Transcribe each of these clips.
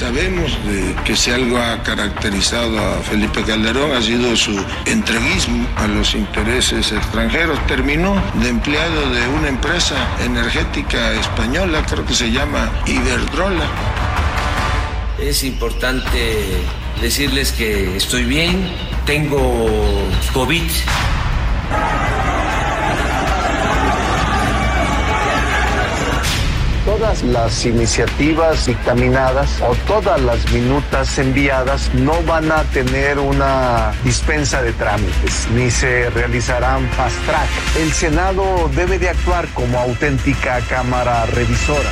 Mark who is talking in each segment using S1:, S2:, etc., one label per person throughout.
S1: Sabemos que si algo ha caracterizado a Felipe Calderón ha sido su entreguismo a los intereses extranjeros. Terminó de empleado de una empresa energética española, creo que se llama Iberdrola.
S2: Es importante decirles que estoy bien, tengo COVID.
S3: Todas las iniciativas dictaminadas o todas las minutas enviadas no van a tener una dispensa de trámites ni se realizarán fast track. El Senado debe de actuar como auténtica cámara revisora.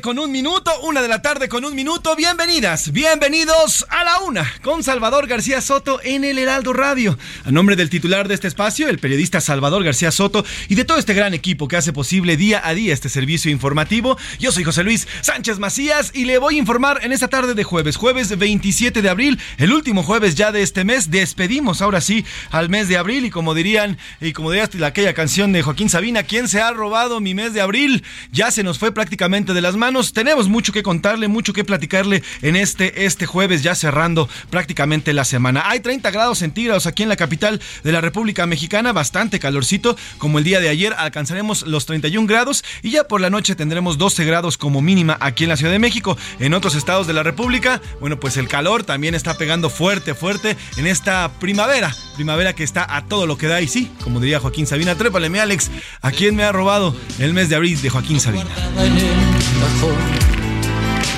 S4: Con un minuto, una de la tarde con un minuto. Bienvenidas, bienvenidos a la una con Salvador García Soto en el Heraldo Radio. A nombre del titular de este espacio, el periodista Salvador García Soto y de todo este gran equipo que hace posible día a día este servicio informativo, yo soy José Luis Sánchez Macías y le voy a informar en esta tarde de jueves, jueves 27 de abril, el último jueves ya de este mes. Despedimos ahora sí al mes de abril y como dirían, y como diría aquella canción de Joaquín Sabina, ¿quién se ha robado mi mes de abril? Ya se nos fue prácticamente de las manos tenemos mucho que contarle, mucho que platicarle en este, este jueves, ya cerrando prácticamente la semana. Hay 30 grados centígrados aquí en la capital de la República Mexicana, bastante calorcito, como el día de ayer alcanzaremos los 31 grados y ya por la noche tendremos 12 grados como mínima aquí en la Ciudad de México. En otros estados de la República, bueno, pues el calor también está pegando fuerte, fuerte en esta primavera, primavera que está a todo lo que da y sí, como diría Joaquín Sabina, trépale, Alex, ¿a quién me ha robado el mes de abril de Joaquín Sabina?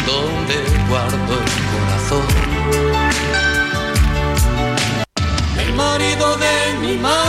S5: Donde guardo el corazón. El marido de mi madre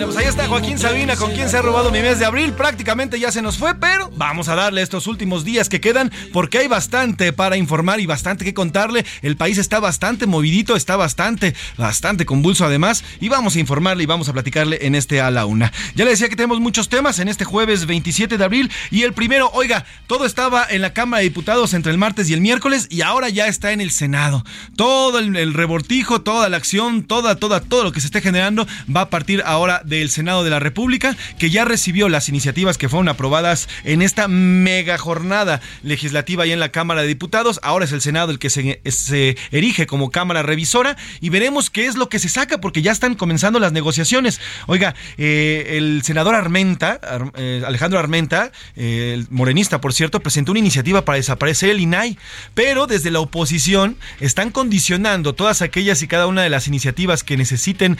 S4: bueno, pues ahí está Joaquín Sabina, con quien se ha robado mi mes de abril. Prácticamente ya se nos fue, pero vamos a darle estos últimos días que quedan porque hay bastante para informar y bastante que contarle. El país está bastante movidito, está bastante, bastante convulso además. Y vamos a informarle y vamos a platicarle en este a la una. Ya le decía que tenemos muchos temas en este jueves 27 de abril. Y el primero, oiga, todo estaba en la Cámara de Diputados entre el martes y el miércoles y ahora ya está en el Senado. Todo el, el rebortijo, toda la acción, toda, toda, todo lo que se esté generando va a partir ahora del Senado de la República, que ya recibió las iniciativas que fueron aprobadas en esta mega jornada legislativa y en la Cámara de Diputados. Ahora es el Senado el que se, erige como Cámara Revisora y veremos qué es lo que se saca, porque ya están comenzando las negociaciones. Oiga, eh, el senador Armenta, eh, Alejandro Armenta, eh, el morenista, por cierto, presentó una iniciativa para desaparecer el INAI, pero desde la oposición están condicionando todas aquellas y cada una de las iniciativas que necesiten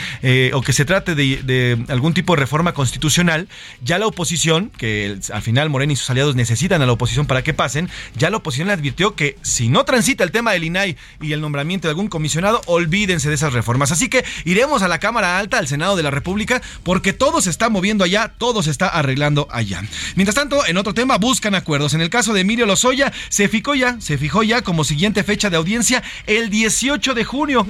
S4: o que se trate de, algún tipo de reforma constitucional, ya la oposición, que al final Morena y sus aliados necesitan a la oposición para que pasen, ya la oposición le advirtió que si no transita el tema del INAI y el nombramiento de algún comisionado, olvídense de esas reformas. Así que iremos a la Cámara Alta, al Senado de la República, porque todo se está moviendo allá, todo se está arreglando allá. Mientras tanto, en otro tema, buscan acuerdos. En el caso de Emilio Lozoya, se fijó ya, se fijó ya como siguiente fecha de audiencia el 18 de junio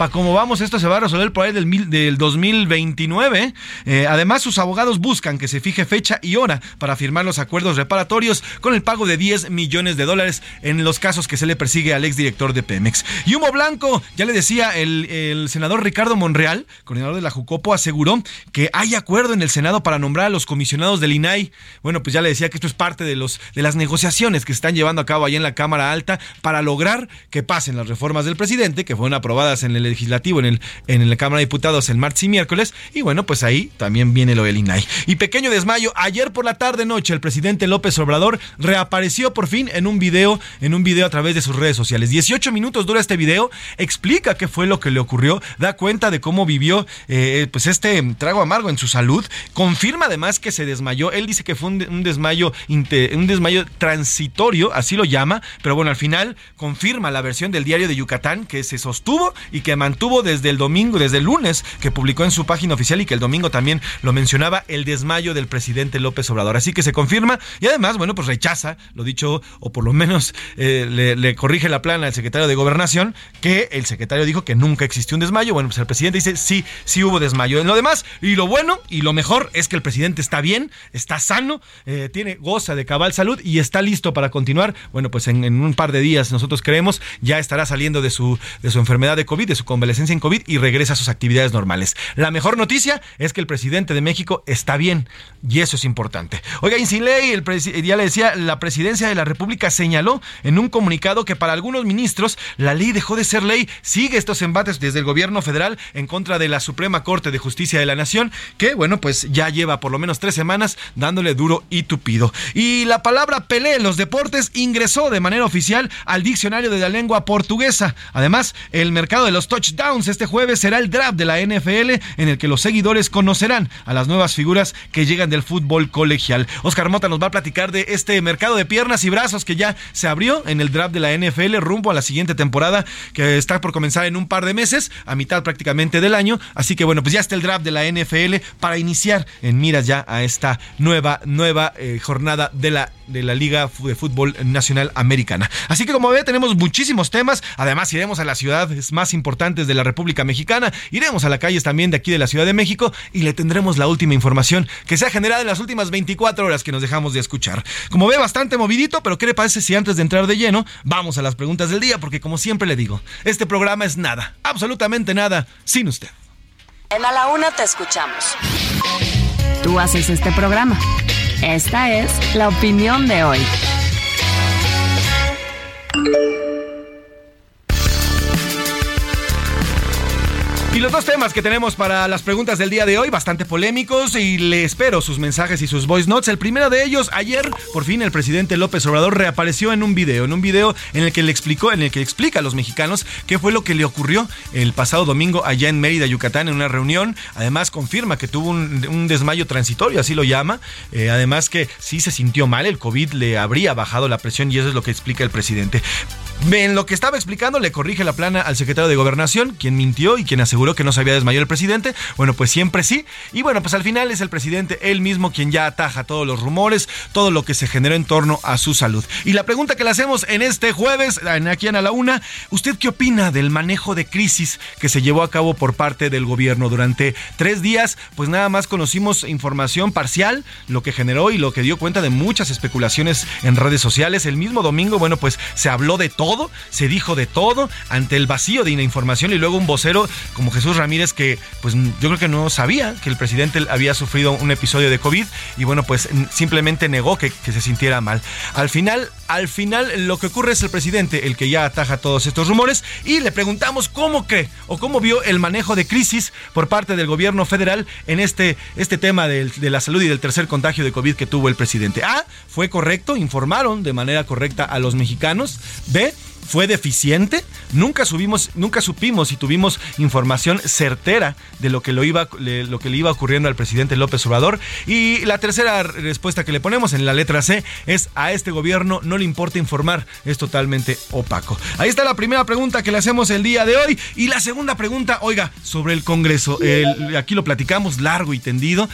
S4: para cómo vamos, esto se va a resolver por ahí del, del 2029. Eh, además, sus abogados buscan que se fije fecha y hora para firmar los acuerdos reparatorios con el pago de 10 millones de dólares en los casos que se le persigue al exdirector de Pemex. Y humo blanco, ya le decía, el, senador Ricardo Monreal, coordinador de la Jucopo, aseguró que hay acuerdo en el Senado para nombrar a los comisionados del INAI. Bueno, pues ya le decía que esto es parte de, los, de las negociaciones que se están llevando a cabo ahí en la Cámara Alta para lograr que pasen las reformas del presidente, que fueron aprobadas en el legislativo, en, el, en la Cámara de Diputados el martes y miércoles. Y bueno, pues ahí también viene lo del INAI. Y pequeño desmayo, ayer por la tarde noche el presidente López Obrador reapareció por fin en un video, en un video a través de sus redes sociales. 18 minutos dura este video, explica qué fue lo que le ocurrió, da cuenta de cómo vivió eh, pues este trago amargo en su salud, confirma además que se desmayó. Él dice que fue un, desmayo, un desmayo transitorio, así lo llama, pero bueno, al final confirma la versión del diario de Yucatán que se sostuvo y que mantuvo desde el domingo, desde el lunes, que publicó en su página oficial y que el domingo también lo mencionaba, el desmayo del presidente López Obrador. Así que se confirma y además, bueno, pues rechaza, lo dicho, o por lo menos eh, le, corrige la plana al secretario de Gobernación, que el secretario dijo que nunca existió un desmayo. Bueno, pues el presidente dice, sí, sí hubo desmayo. En lo demás, y lo bueno y lo mejor es que el presidente está bien, está sano, eh, tiene goza de cabal salud y está listo para continuar. Bueno, pues en, en, un par de días nosotros creemos ya estará saliendo de su, de su enfermedad de COVID, de su convalecencia en COVID y regresa a sus actividades normales. La mejor noticia es que el presidente de México está bien y eso es importante. Oiga, Insiley, el ya le decía, la presidencia de la República señaló en un comunicado que para algunos ministros la ley dejó de ser ley. Sigue estos embates desde el gobierno federal en contra de la Suprema Corte de Justicia de la Nación, que bueno, pues ya lleva por lo menos tres semanas dándole duro y tupido. Y la palabra Pelé en los deportes ingresó de manera oficial al diccionario de la lengua portuguesa. Además, el mercado de los touchdowns este jueves será el draft de la NFL en el que los seguidores conocerán a las nuevas figuras que llegan del fútbol colegial. Oscar Mota nos va a platicar de este mercado de piernas y brazos que ya se abrió en el draft de la NFL rumbo a la siguiente temporada que está por comenzar en un par de meses, a mitad prácticamente del año. Así que bueno, pues ya está el draft de la NFL para iniciar en miras ya a esta nueva, nueva eh, jornada de la, de la Liga de Fútbol Nacional Americana. Así que como ve, tenemos muchísimos temas. Además, iremos a las ciudades más importantes de la República Mexicana, iremos a las calles también de aquí de la Ciudad de México y le tendremos la última información que se ha generado en las últimas 24 horas que nos dejamos de escuchar. Como ve, bastante movidito, pero ¿qué le parece si antes de entrar de lleno vamos a las preguntas del día? Porque como siempre le digo, este programa es nada, absolutamente nada, sin usted.
S6: En A la Una te escuchamos. Tú haces este programa. Esta es la opinión de hoy.
S4: Y los dos temas que tenemos para las preguntas del día de hoy, bastante polémicos, y le espero sus mensajes y sus voice notes. El primero de ellos, ayer, por fin, el presidente López Obrador reapareció en un video, en un video en el que le explicó, en el que explica a los mexicanos qué fue lo que le ocurrió el pasado domingo allá en Mérida, Yucatán, en una reunión. Además, confirma que tuvo un, desmayo transitorio, así lo llama. Eh, además, que sí se sintió mal, el COVID le habría bajado la presión, y eso es lo que explica el presidente. En lo que estaba explicando, le corrige la plana al secretario de Gobernación, quien mintió y quien aseguró que no se había desmayado el presidente. Bueno, pues siempre sí. Y bueno, pues al final es el presidente él mismo quien ya ataja todos los rumores, todo lo que se generó en torno a su salud. Y la pregunta que le hacemos en este jueves, aquí en A la Una, ¿usted qué opina del manejo de crisis que se llevó a cabo por parte del gobierno durante tres días? Pues nada más conocimos información parcial, lo que generó y lo que dio cuenta de muchas especulaciones en redes sociales. El mismo domingo, bueno, pues se habló de todo se dijo de todo ante el vacío de información y luego un vocero como Jesús Ramírez que pues yo creo que no sabía que el presidente había sufrido un episodio de COVID y bueno pues simplemente negó que, se sintiera mal. Al final, al final lo que ocurre es el presidente el que ya ataja todos estos rumores y le preguntamos cómo cree o cómo vio el manejo de crisis por parte del gobierno federal en este, este tema de, de la salud y del tercer contagio de COVID que tuvo el presidente. A, fue correcto, informaron de manera correcta a los mexicanos. B, fue deficiente. Nunca subimos, nunca supimos si tuvimos información certera de lo que, lo, iba, lo que le iba ocurriendo al presidente López Obrador. Y la tercera respuesta que le ponemos en la letra C es a este gobierno no le importa informar, es totalmente opaco. Ahí está la primera pregunta que le hacemos el día de hoy. Y la segunda pregunta, oiga, sobre el Congreso. aquí lo platicamos largo y tendido.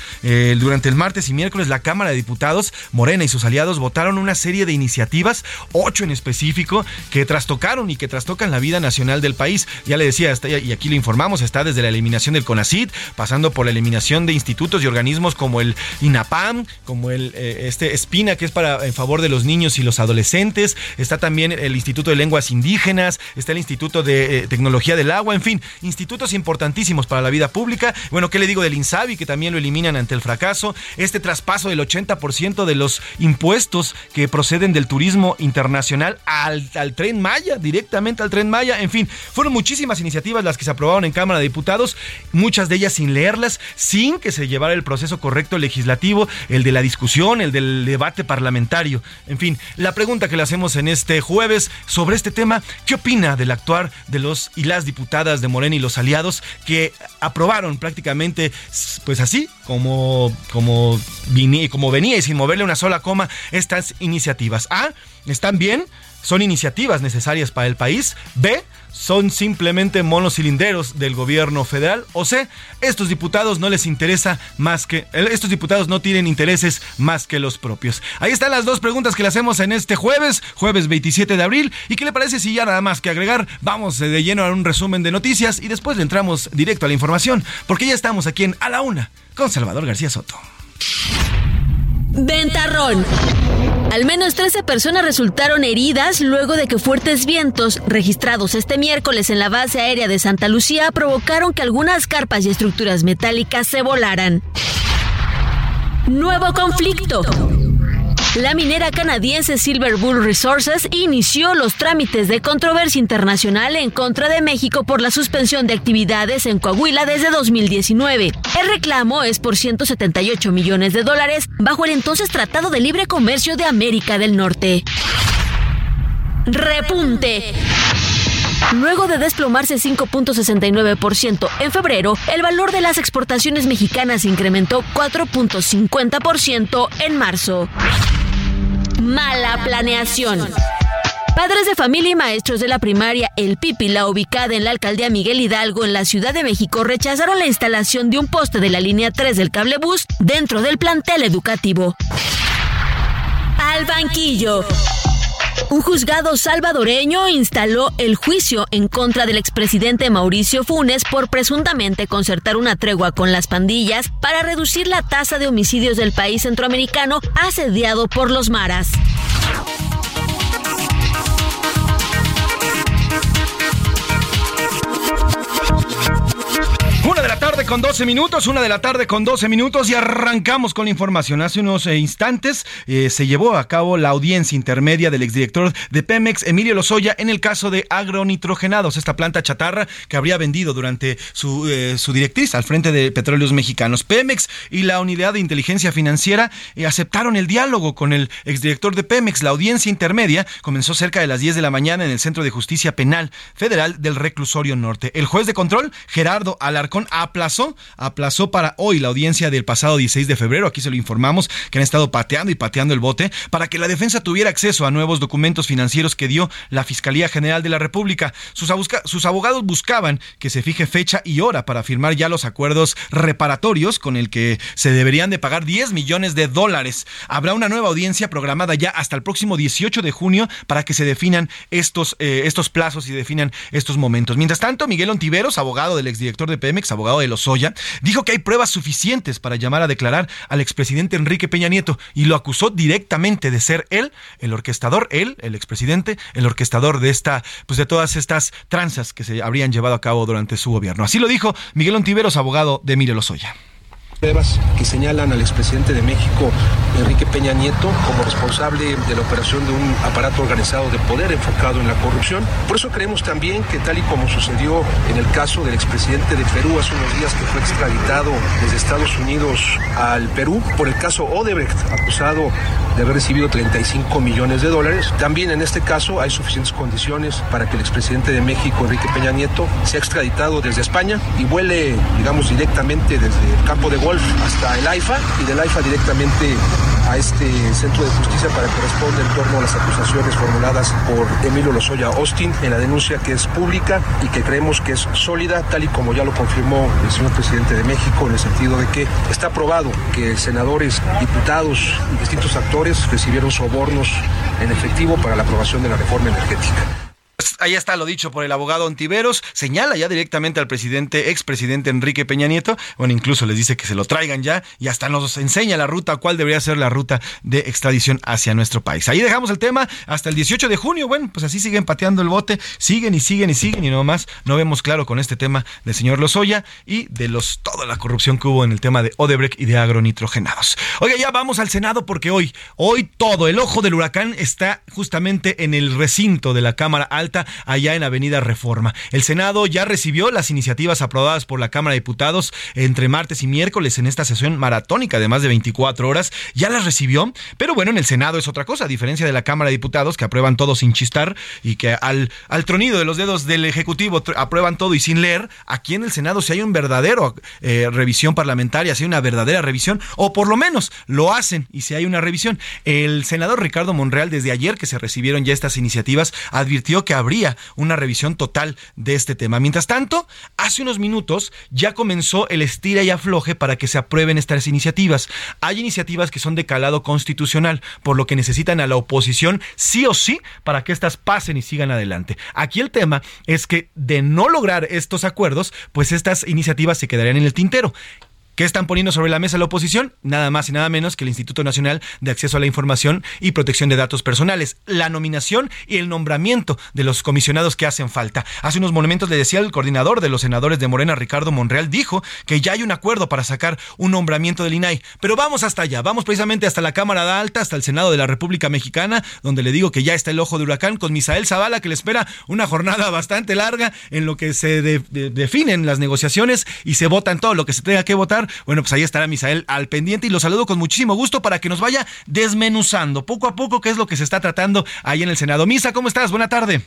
S4: durante el martes y miércoles la Cámara de Diputados, Morena y sus aliados votaron una serie de iniciativas, ocho en específico, que tras trastocaron y que trastocan la vida nacional del país. Ya le decía, y aquí le informamos, está desde la eliminación del CONACID, pasando por la eliminación de institutos y organismos como el INAPAM, como el eh, este Espina, que es para en favor de los niños y los adolescentes, está también el Instituto de Lenguas Indígenas, está el Instituto de eh, Tecnología del Agua, en fin, institutos importantísimos para la vida pública. Bueno, ¿qué le digo del INSABI, que también lo eliminan ante el fracaso? Este traspaso del 80% de los impuestos que proceden del turismo internacional al, al tren Directamente al tren Maya, en fin, fueron muchísimas iniciativas las que se aprobaron en Cámara de Diputados, muchas de ellas sin leerlas, sin que se llevara el proceso correcto legislativo, el de la discusión, el del debate parlamentario. En fin, la pregunta que le hacemos en este jueves sobre este tema, ¿qué opina del actuar de los y las diputadas de Morena y los aliados que aprobaron prácticamente, pues así, como, como, como venía y sin moverle una sola coma estas iniciativas? A, ¿están bien? ¿Son iniciativas necesarias para el país? B, son simplemente monocilinderos del gobierno federal. O C, estos diputados no les interesa más que. Estos diputados no tienen intereses más que los propios. Ahí están las dos preguntas que le hacemos en este jueves, jueves 27 de abril. ¿Y qué le parece si ya nada más que agregar? Vamos de lleno a un resumen de noticias y después le entramos directo a la información, porque ya estamos aquí en A la Una con Salvador García Soto.
S6: Ventarrón. Al menos 13 personas resultaron heridas luego de que fuertes vientos registrados este miércoles en la base aérea de Santa Lucía provocaron que algunas carpas y estructuras metálicas se volaran. Nuevo conflicto. La minera canadiense Silver Bull Resources inició los trámites de controversia internacional en contra de México por la suspensión de actividades en Coahuila desde 2019. El reclamo es por 178 millones de dólares bajo el entonces Tratado de Libre Comercio de América del Norte. Repunte. Luego de desplomarse 5.69% en febrero, el valor de las exportaciones mexicanas incrementó 4.50% en marzo. Mala planeación. Padres de familia y maestros de la primaria El Pipila, ubicada en la alcaldía Miguel Hidalgo, en la Ciudad de México, rechazaron la instalación de un poste de la línea 3 del cablebús dentro del plantel educativo. Al banquillo. Un juzgado salvadoreño instaló el juicio en contra del expresidente Mauricio Funes por presuntamente concertar una tregua con las pandillas para reducir la tasa de homicidios del país centroamericano asediado por los maras.
S4: Con 12 minutos, una de la tarde con 12 minutos y arrancamos con la información. Hace unos eh, instantes eh, se llevó a cabo la audiencia intermedia del exdirector de Pemex, Emilio Lozoya, en el caso de agronitrogenados, esta planta chatarra que habría vendido durante su, eh, directriz al frente de Petróleos Mexicanos. Pemex y la Unidad de Inteligencia Financiera aceptaron el diálogo con el exdirector de Pemex. La audiencia intermedia comenzó cerca de las 10 de la mañana en el Centro de Justicia Penal Federal del Reclusorio Norte. El juez de control, Gerardo Alarcón, aplazó, aplazó para hoy la audiencia del pasado 16 de febrero. Aquí se lo informamos que han estado pateando y pateando el bote para que la defensa tuviera acceso a nuevos documentos financieros que dio la Fiscalía General de la República. Sus, abogados buscaban que se fije fecha y hora para firmar ya los acuerdos reparatorios con el que se deberían de pagar 10 millones de dólares. Habrá una nueva audiencia programada ya hasta el próximo 18 de junio para que se definan estos, eh, estos plazos y definan estos momentos. Mientras tanto, Miguel Ontiveros, abogado del exdirector de Pemex, abogado de Dijo que hay pruebas suficientes para llamar a declarar al expresidente Enrique Peña Nieto y lo acusó directamente de ser él, el orquestador, él, el expresidente, el orquestador de esta, pues de todas estas tranzas que se habrían llevado a cabo durante su gobierno. Así lo dijo Miguel Ontiveros, abogado de Emilio Lozoya
S7: pruebas que señalan al expresidente de México, Enrique Peña Nieto, como responsable de la operación de un aparato organizado de poder enfocado en la corrupción. Por eso creemos también que tal y como sucedió en el caso del expresidente de Perú hace unos días que fue extraditado desde Estados Unidos al Perú por el caso Odebrecht, acusado de haber recibido 35 millones de dólares, también en este caso hay suficientes condiciones para que el expresidente de México, Enrique Peña Nieto, sea extraditado desde España y vuele, digamos, directamente desde el campo de hasta el AIFA y del AIFA directamente a este centro de justicia para que responda en torno a las acusaciones formuladas por Emilio Lozoya Austin en la denuncia que es pública y que creemos que es sólida, tal y como ya lo confirmó el señor presidente de México, en el sentido de que está probado que senadores, diputados y distintos actores recibieron sobornos en efectivo para la aprobación de la reforma energética.
S4: Pues ahí está lo dicho por el abogado Ontiveros, señala ya directamente al presidente, expresidente Enrique Peña Nieto, bueno, incluso les dice que se lo traigan ya y hasta nos enseña la ruta, cuál debería ser la ruta de extradición hacia nuestro país. Ahí dejamos el tema hasta el 18 de junio, bueno, pues así siguen pateando el bote, siguen y siguen y siguen y nomás no vemos claro con este tema del señor Lozoya y de los toda la corrupción que hubo en el tema de Odebrecht y de agronitrogenados. Oiga, ya vamos al Senado porque hoy, hoy todo el ojo del huracán está justamente en el recinto de la Cámara Alta allá en Avenida Reforma. El Senado ya recibió las iniciativas aprobadas por la Cámara de Diputados entre martes y miércoles en esta sesión maratónica de más de 24 horas. Ya las recibió, pero bueno, en el Senado es otra cosa, a diferencia de la Cámara de Diputados que aprueban todo sin chistar y que al, al tronido de los dedos del Ejecutivo aprueban todo y sin leer, aquí en el Senado si hay un verdadero eh, revisión parlamentaria, si hay una verdadera revisión, o por lo menos lo hacen y si hay una revisión. El senador Ricardo Monreal, desde ayer que se recibieron ya estas iniciativas, advirtió que habría una revisión total de este tema. Mientras tanto, hace unos minutos ya comenzó el estira y afloje para que se aprueben estas iniciativas. Hay iniciativas que son de calado constitucional, por lo que necesitan a la oposición sí o sí para que éstas pasen y sigan adelante. Aquí el tema es que de no lograr estos acuerdos, pues estas iniciativas se quedarían en el tintero. ¿Qué están poniendo sobre la mesa la oposición? Nada más y nada menos que el Instituto Nacional de Acceso a la Información y Protección de Datos Personales, la nominación y el nombramiento de los comisionados que hacen falta. Hace unos momentos le decía el coordinador de los senadores de Morena, Ricardo Monreal, dijo que ya hay un acuerdo para sacar un nombramiento del INAI. Pero vamos hasta allá, vamos precisamente hasta la Cámara de Alta, hasta el Senado de la República Mexicana, donde le digo que ya está el ojo de huracán con Misael Zavala, que le espera una jornada bastante larga en lo que se definen las negociaciones y se votan todo lo que se tenga que votar bueno, pues ahí estará Misael al pendiente y lo saludo con muchísimo gusto para que nos vaya desmenuzando poco a poco qué es lo que se está tratando ahí en el Senado. Misa, ¿cómo estás? Buena tarde.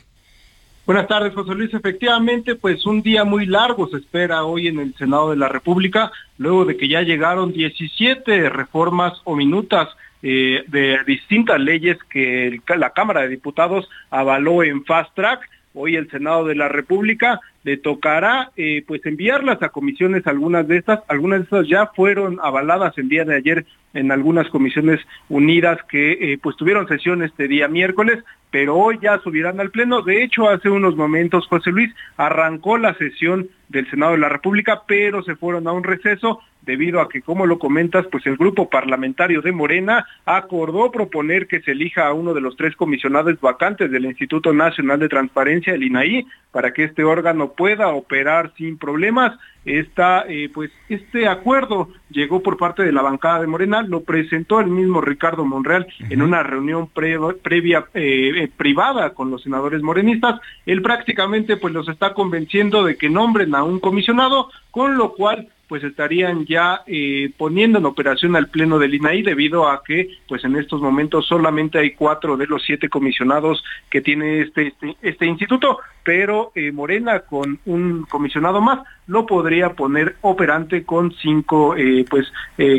S8: Buenas tardes, José Luis. Efectivamente, pues un día muy largo se espera hoy en el Senado de la República, luego de que ya llegaron 17 reformas o minutas eh, de distintas leyes que la Cámara de Diputados avaló en fast track. Hoy el Senado de la República le tocará eh, pues enviarlas a comisiones algunas de estas, algunas de estas ya fueron avaladas el día de ayer en algunas comisiones unidas que eh, pues tuvieron sesión este día miércoles, pero hoy ya subirán al pleno. De hecho, hace unos momentos José Luis arrancó la sesión del Senado de la República, pero se fueron a un receso debido a que, como lo comentas, pues el grupo parlamentario de Morena acordó proponer que se elija a uno de los tres comisionados vacantes del Instituto Nacional de Transparencia, el INAI, para que este órgano pueda operar sin problemas. Esta, eh, pues, este acuerdo llegó por parte de la bancada de Morena, lo presentó el mismo Ricardo Monreal en una reunión previa eh, eh, privada con los senadores morenistas. Él prácticamente pues los está convenciendo de que nombren a un comisionado, con lo cual pues estarían ya eh, poniendo en operación al pleno del INAI debido a que pues en estos momentos solamente hay cuatro de los siete comisionados que tiene este, este, este instituto, pero eh, Morena con un comisionado más lo podría poner operante con cinco eh, pues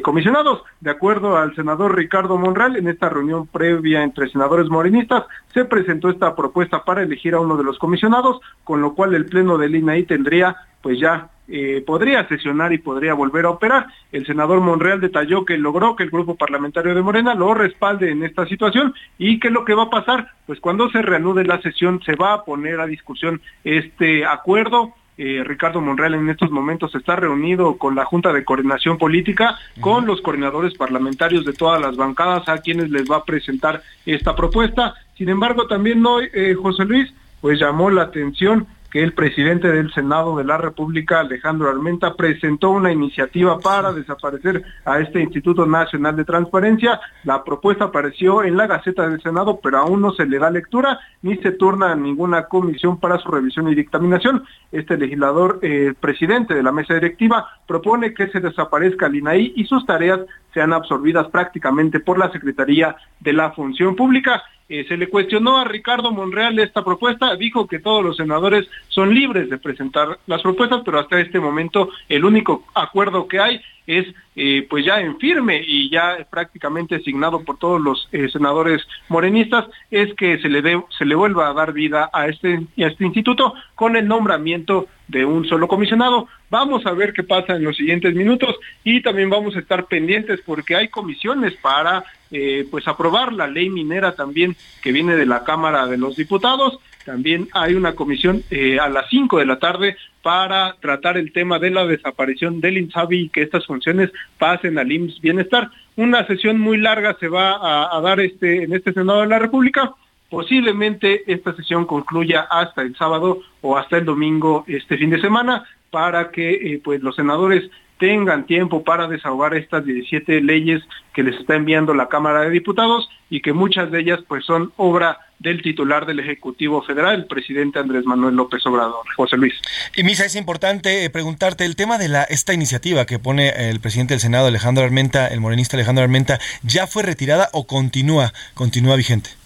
S8: comisionados. De acuerdo al senador Ricardo Monreal, en esta reunión previa entre senadores morenistas se presentó esta propuesta para elegir a uno de los comisionados, con lo cual el pleno del INAI tendría pues ya eh, podría sesionar y podría volver a operar. El senador Monreal detalló que logró que el grupo parlamentario de Morena lo respalde en esta situación y que lo que va a pasar, pues cuando se reanude la sesión se va a poner a discusión este acuerdo. Eh, Ricardo Monreal en estos momentos está reunido con la Junta de Coordinación Política, con los coordinadores parlamentarios de todas las bancadas a quienes les va a presentar esta propuesta. Sin embargo, también hoy, eh, José Luis, pues llamó la atención que el presidente del Senado de la República, Alejandro Armenta, presentó una iniciativa para desaparecer a este Instituto Nacional de Transparencia. La propuesta apareció en la Gaceta del Senado, pero aún no se le da lectura ni se turna a ninguna comisión para su revisión y dictaminación. Este legislador, eh, presidente de la mesa directiva, propone que se desaparezca el INAI y sus tareas sean absorbidas prácticamente por la Secretaría de la Función Pública. Eh, se le cuestionó a Ricardo Monreal esta propuesta, dijo que todos los senadores son libres de presentar las propuestas, pero hasta este momento el único acuerdo que hay es eh, pues ya en firme y ya prácticamente asignado por todos los eh, senadores morenistas es que se le de, se le vuelva a dar vida a este a este instituto con el nombramiento de un solo comisionado. Vamos a ver qué pasa en los siguientes minutos y también vamos a estar pendientes porque hay comisiones para eh, pues aprobar la ley minera también que viene de la Cámara de los Diputados también hay una comisión eh, a las 5 de la tarde para tratar el tema de la desaparición del INSABI y que estas funciones pasen al IMSS Bienestar. Una sesión muy larga se va a, dar este, en este Senado de la República. Posiblemente esta sesión concluya hasta el sábado o hasta el domingo este fin de semana para que eh, pues los senadores tengan tiempo para desahogar estas 17 leyes que les está enviando la Cámara de Diputados y que muchas de ellas pues son obra del titular del Ejecutivo Federal, el presidente Andrés Manuel López Obrador. José Luis.
S4: Y Misa, es importante eh, preguntarte el tema de la esta iniciativa que pone el presidente del Senado, Alejandro Armenta, el morenista Alejandro Armenta, ¿ya fue retirada o continúa, continúa vigente?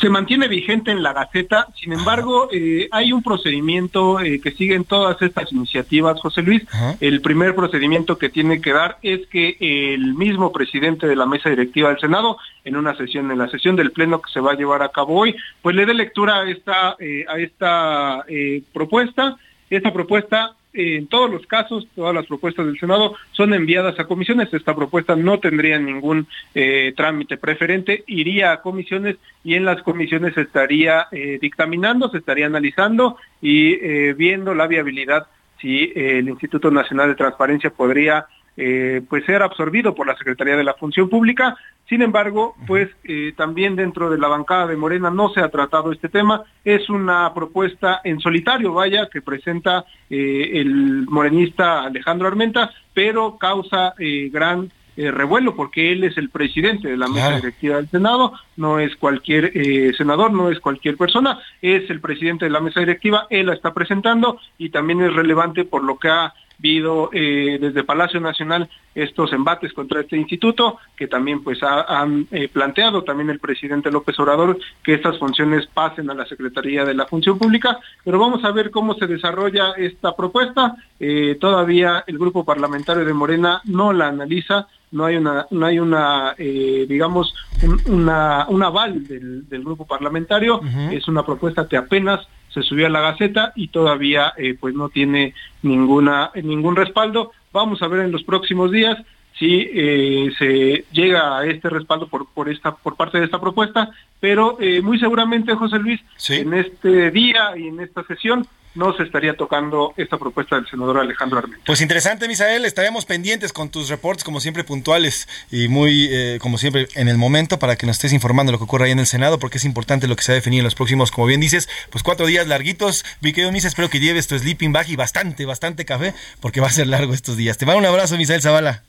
S8: Se mantiene vigente en la Gaceta, sin embargo, eh, hay un procedimiento eh, que siguen todas estas iniciativas, José Luis. El primer procedimiento que tiene que dar es que el mismo presidente de la mesa directiva del Senado, en una sesión, en la sesión del Pleno que se va a llevar a cabo hoy, pues le dé lectura a esta, eh, a esta propuesta. Esta propuesta en todos los casos, todas las propuestas del Senado son enviadas a comisiones. Esta propuesta no tendría ningún eh, trámite preferente, iría a comisiones y en las comisiones se estaría eh, dictaminando, se estaría analizando y eh, viendo la viabilidad si el Instituto Nacional de Transparencia podría eh, pues ser absorbido por la Secretaría de la Función Pública. Sin embargo, pues eh, también dentro de la bancada de Morena no se ha tratado este tema. Es una propuesta en solitario, vaya, que presenta eh, el morenista Alejandro Armenta, pero causa gran revuelo porque él es el presidente de la mesa directiva del Senado, no es cualquier senador, no es cualquier persona, es el presidente de la mesa directiva, él la está presentando y también es relevante por lo que ha habido eh, desde Palacio Nacional estos embates contra este instituto, que también pues han eh, planteado también el presidente López Obrador que estas funciones pasen a la Secretaría de la Función Pública, pero vamos a ver cómo se desarrolla esta propuesta. Eh, todavía el grupo parlamentario de Morena no la analiza, no hay una, no hay una, digamos, un, una, un aval del, grupo parlamentario, es una propuesta que apenas se subió a la Gaceta y todavía eh, pues no tiene ninguna ningún respaldo. Vamos a ver en los próximos días si eh, se llega a este respaldo por por esta por parte de esta propuesta, pero eh, muy seguramente José Luis en este día y en esta sesión no se estaría tocando esta propuesta del senador Alejandro Armenta.
S4: Pues interesante, Misael, estaremos pendientes con tus reportes, como siempre, puntuales y muy, eh, como siempre, en el momento para que nos estés informando lo que ocurre ahí en el Senado, porque es importante lo que se ha definido en los próximos, como bien dices, pues cuatro días larguitos. Mi querido Misa, espero que lleves tu sleeping bag y bastante, bastante café, porque va a ser largo estos días. Te mando un abrazo, Misael Zavala.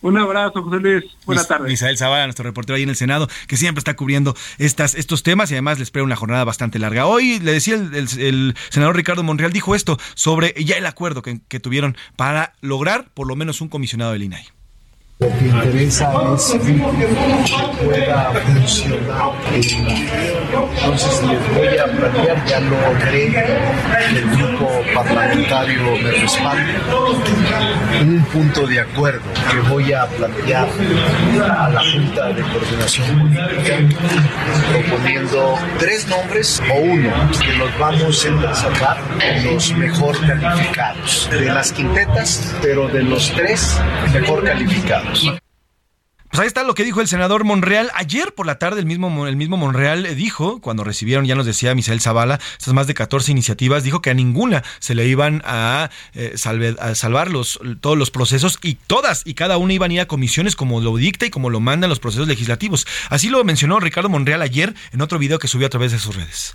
S8: Un abrazo, José Luis. Buenas tardes.
S4: Misael Zavala, nuestro reportero ahí en el Senado, que siempre está cubriendo estas, estos temas y además les espera una jornada bastante larga. Hoy le decía el, senador Ricardo Monreal, dijo esto sobre ya el acuerdo que, que tuvieron para lograr por lo menos un comisionado del INAI.
S3: Lo que interesa es que pueda funcionar. Entonces les voy a plantear, ya lo cree el grupo parlamentario me respalda, un punto de acuerdo que voy a plantear a la Junta de Coordinación Política, proponiendo tres nombres o uno que los vamos a sacar los mejor calificados de las quintetas, pero de los tres mejor calificados.
S4: Pues ahí está lo que dijo el senador Monreal. Ayer por la tarde el mismo, Monreal dijo, cuando recibieron, ya nos decía Misael Zavala, estas más de 14 iniciativas, dijo que a ninguna se le iban a, eh, salvar todos los procesos y todas y cada una iban a ir a comisiones como lo dicta y como lo mandan los procesos legislativos. Así lo mencionó Ricardo Monreal ayer en otro video que subió a través de sus redes.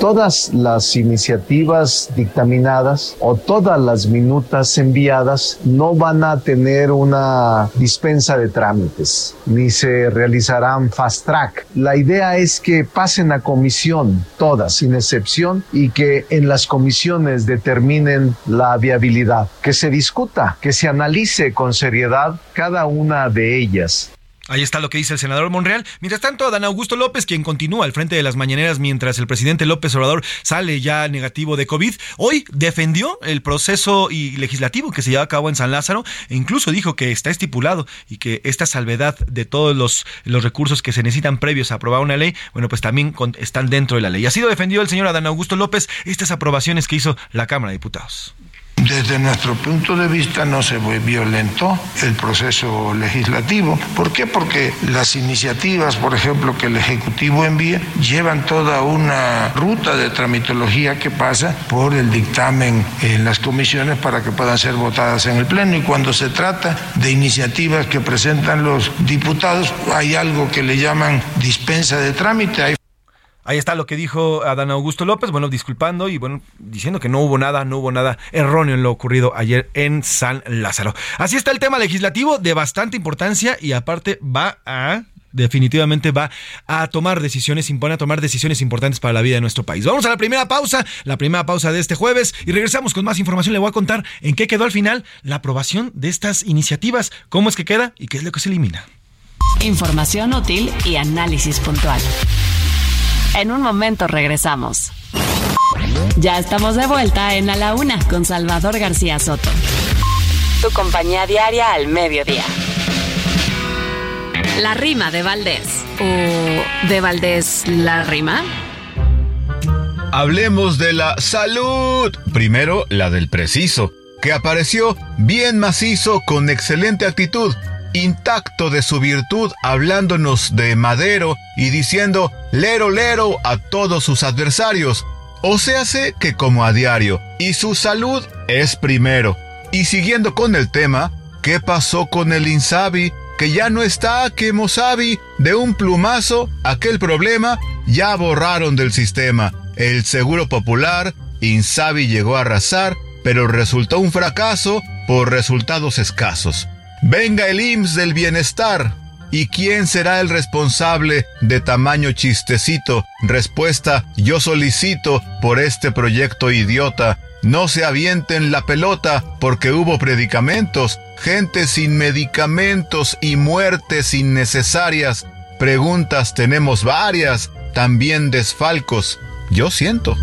S3: Todas las iniciativas dictaminadas o todas las minutas enviadas no van a tener una dispensa de trámites, ni se realizarán fast track. La idea es que pasen a comisión, todas, sin excepción, y que en las comisiones determinen la viabilidad, que se discuta, que se analice con seriedad cada una de ellas
S4: Ahí está lo que dice el senador Monreal. Mientras tanto, Dan Augusto López, quien continúa al frente de las mañaneras mientras el presidente López Obrador sale ya negativo de COVID, hoy defendió el proceso y legislativo que se lleva a cabo en San Lázaro e incluso dijo que está estipulado y que esta salvedad de todos los, los recursos que se necesitan previos a aprobar una ley, bueno, pues también están dentro de la ley. Así lo defendió el señor Adán Augusto López estas aprobaciones que hizo la Cámara de Diputados.
S9: Desde nuestro punto de vista no se violentó el proceso legislativo. ¿Por qué? Porque las iniciativas, por ejemplo, que el Ejecutivo envía, llevan toda una ruta de tramitología que pasa por el dictamen en las comisiones para que puedan ser votadas en el Pleno. Y cuando se trata de iniciativas que presentan los diputados, hay algo que le llaman dispensa de trámite.
S4: Ahí está lo que dijo Adán Augusto López, bueno, disculpando y bueno, diciendo que no hubo nada, no hubo nada erróneo en lo ocurrido ayer en San Lázaro. Así está el tema legislativo de bastante importancia y aparte va a definitivamente va a tomar decisiones, impone a tomar decisiones importantes para la vida de nuestro país. Vamos a la primera pausa, la primera pausa de este jueves y regresamos con más información. Le voy a contar en qué quedó al final la aprobación de estas iniciativas, cómo es que queda y qué es lo que se elimina.
S10: Información útil y análisis puntual. En un momento regresamos. Ya estamos de vuelta en A la Una con Salvador García Soto. Tu compañía diaria al mediodía. La rima de Valdés. ¿O de Valdés la rima?
S11: Hablemos de la salud. Primero, la del preciso, que apareció bien macizo con excelente actitud intacto de su virtud, hablándonos de madero y diciendo lero lero a todos sus adversarios. O se que como a diario, y su salud es primero. Y siguiendo con el tema, ¿qué pasó con el Insabi? Que ya no está, que Mosabi, de un plumazo, aquel problema ya borraron del sistema. El seguro popular, Insabi llegó a arrasar, pero resultó un fracaso por resultados escasos. Venga el IMSS del bienestar. ¿Y quién será el responsable de tamaño chistecito? Respuesta, yo solicito por este proyecto idiota. No se avienten la pelota porque hubo predicamentos, gente sin medicamentos y muertes innecesarias. Preguntas tenemos varias, también desfalcos. Yo siento.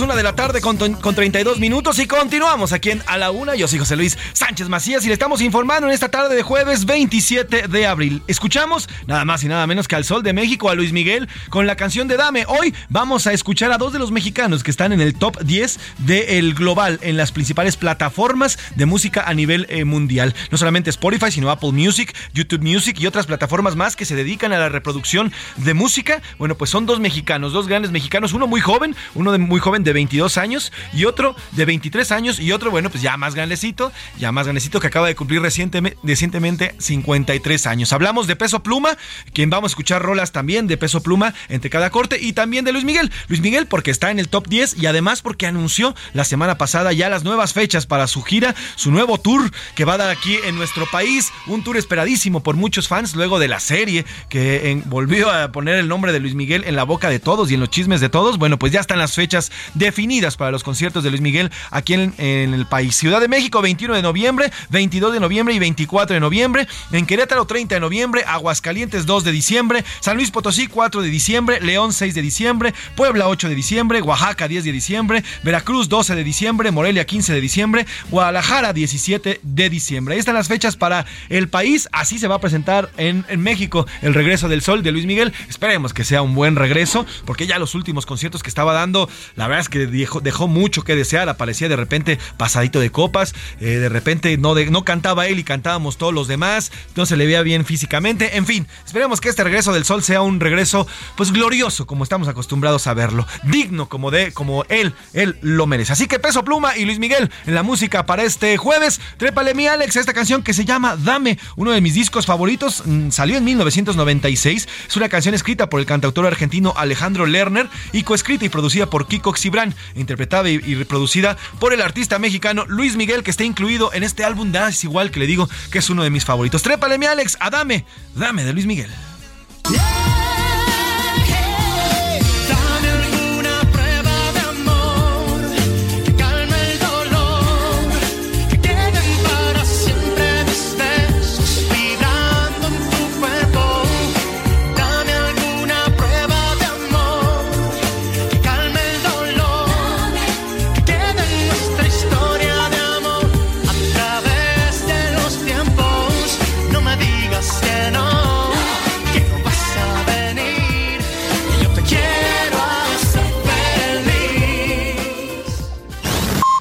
S4: Una de la tarde con, con 32 minutos y continuamos aquí en A la Una. Yo soy José Luis Sánchez Macías y le estamos informando en esta tarde de jueves 27 de abril. Escuchamos nada más y nada menos que al Sol de México, a Luis Miguel, con la canción de Dame. Hoy vamos a escuchar a dos de los mexicanos que están en el top 10 del global en las principales plataformas de música a nivel eh, mundial. No solamente Spotify, sino Apple Music, YouTube Music y otras plataformas más que se dedican a la reproducción de música. Bueno, pues son dos mexicanos, dos grandes mexicanos, uno muy joven, uno de muy joven de 22 años y otro de 23 años y otro, bueno, pues ya más grandecito, ya más grandecito que acaba de cumplir recientemente, recientemente 53 años. Hablamos de Peso Pluma, quien vamos a escuchar rolas también de Peso Pluma entre cada corte y también de Luis Miguel. Luis Miguel porque está en el top 10 y además porque anunció la semana pasada ya las nuevas fechas para su gira, su nuevo tour que va a dar aquí en nuestro país, un tour esperadísimo por muchos fans luego de la serie que volvió a poner el nombre de Luis Miguel en la boca de todos y en los chismes de todos. Bueno, pues ya están las fechas definidas para los conciertos de Luis Miguel aquí en, el país. Ciudad de México, 21 de noviembre, 22 de noviembre y 24 de noviembre. En Querétaro, 30 de noviembre. Aguascalientes, 2 de diciembre. San Luis Potosí, 4 de diciembre. León, 6 de diciembre. Puebla, 8 de diciembre. Oaxaca, 10 de diciembre. Veracruz, 12 de diciembre. Morelia, 15 de diciembre. Guadalajara, 17 de diciembre. Ahí están las fechas para el país. Así se va a presentar en, México el regreso del sol de Luis Miguel. Esperemos que sea un buen regreso, porque ya los últimos conciertos que estaba dando, la verdad es que dejó, mucho que desear, aparecía de repente pasadito de copas, eh, de repente no, no cantaba él y cantábamos todos los demás, no se le veía bien físicamente, en fin, esperemos que este regreso del sol sea un regreso pues glorioso como estamos acostumbrados a verlo, digno como de como él, él lo merece. Así que Peso Pluma y Luis Miguel en la música para este jueves, trépale mi Alex esta canción que se llama Dame, uno de mis discos favoritos, mm, salió en 1996, es una canción escrita por el cantautor argentino Alejandro Lerner y coescrita y producida por Kiko Xibran, interpretada y, reproducida por el artista mexicano Luis Miguel, que está incluido en este álbum de Es igual que le digo que es uno de mis favoritos. Trépale mi Alex, a Dame, Dame de Luis Miguel.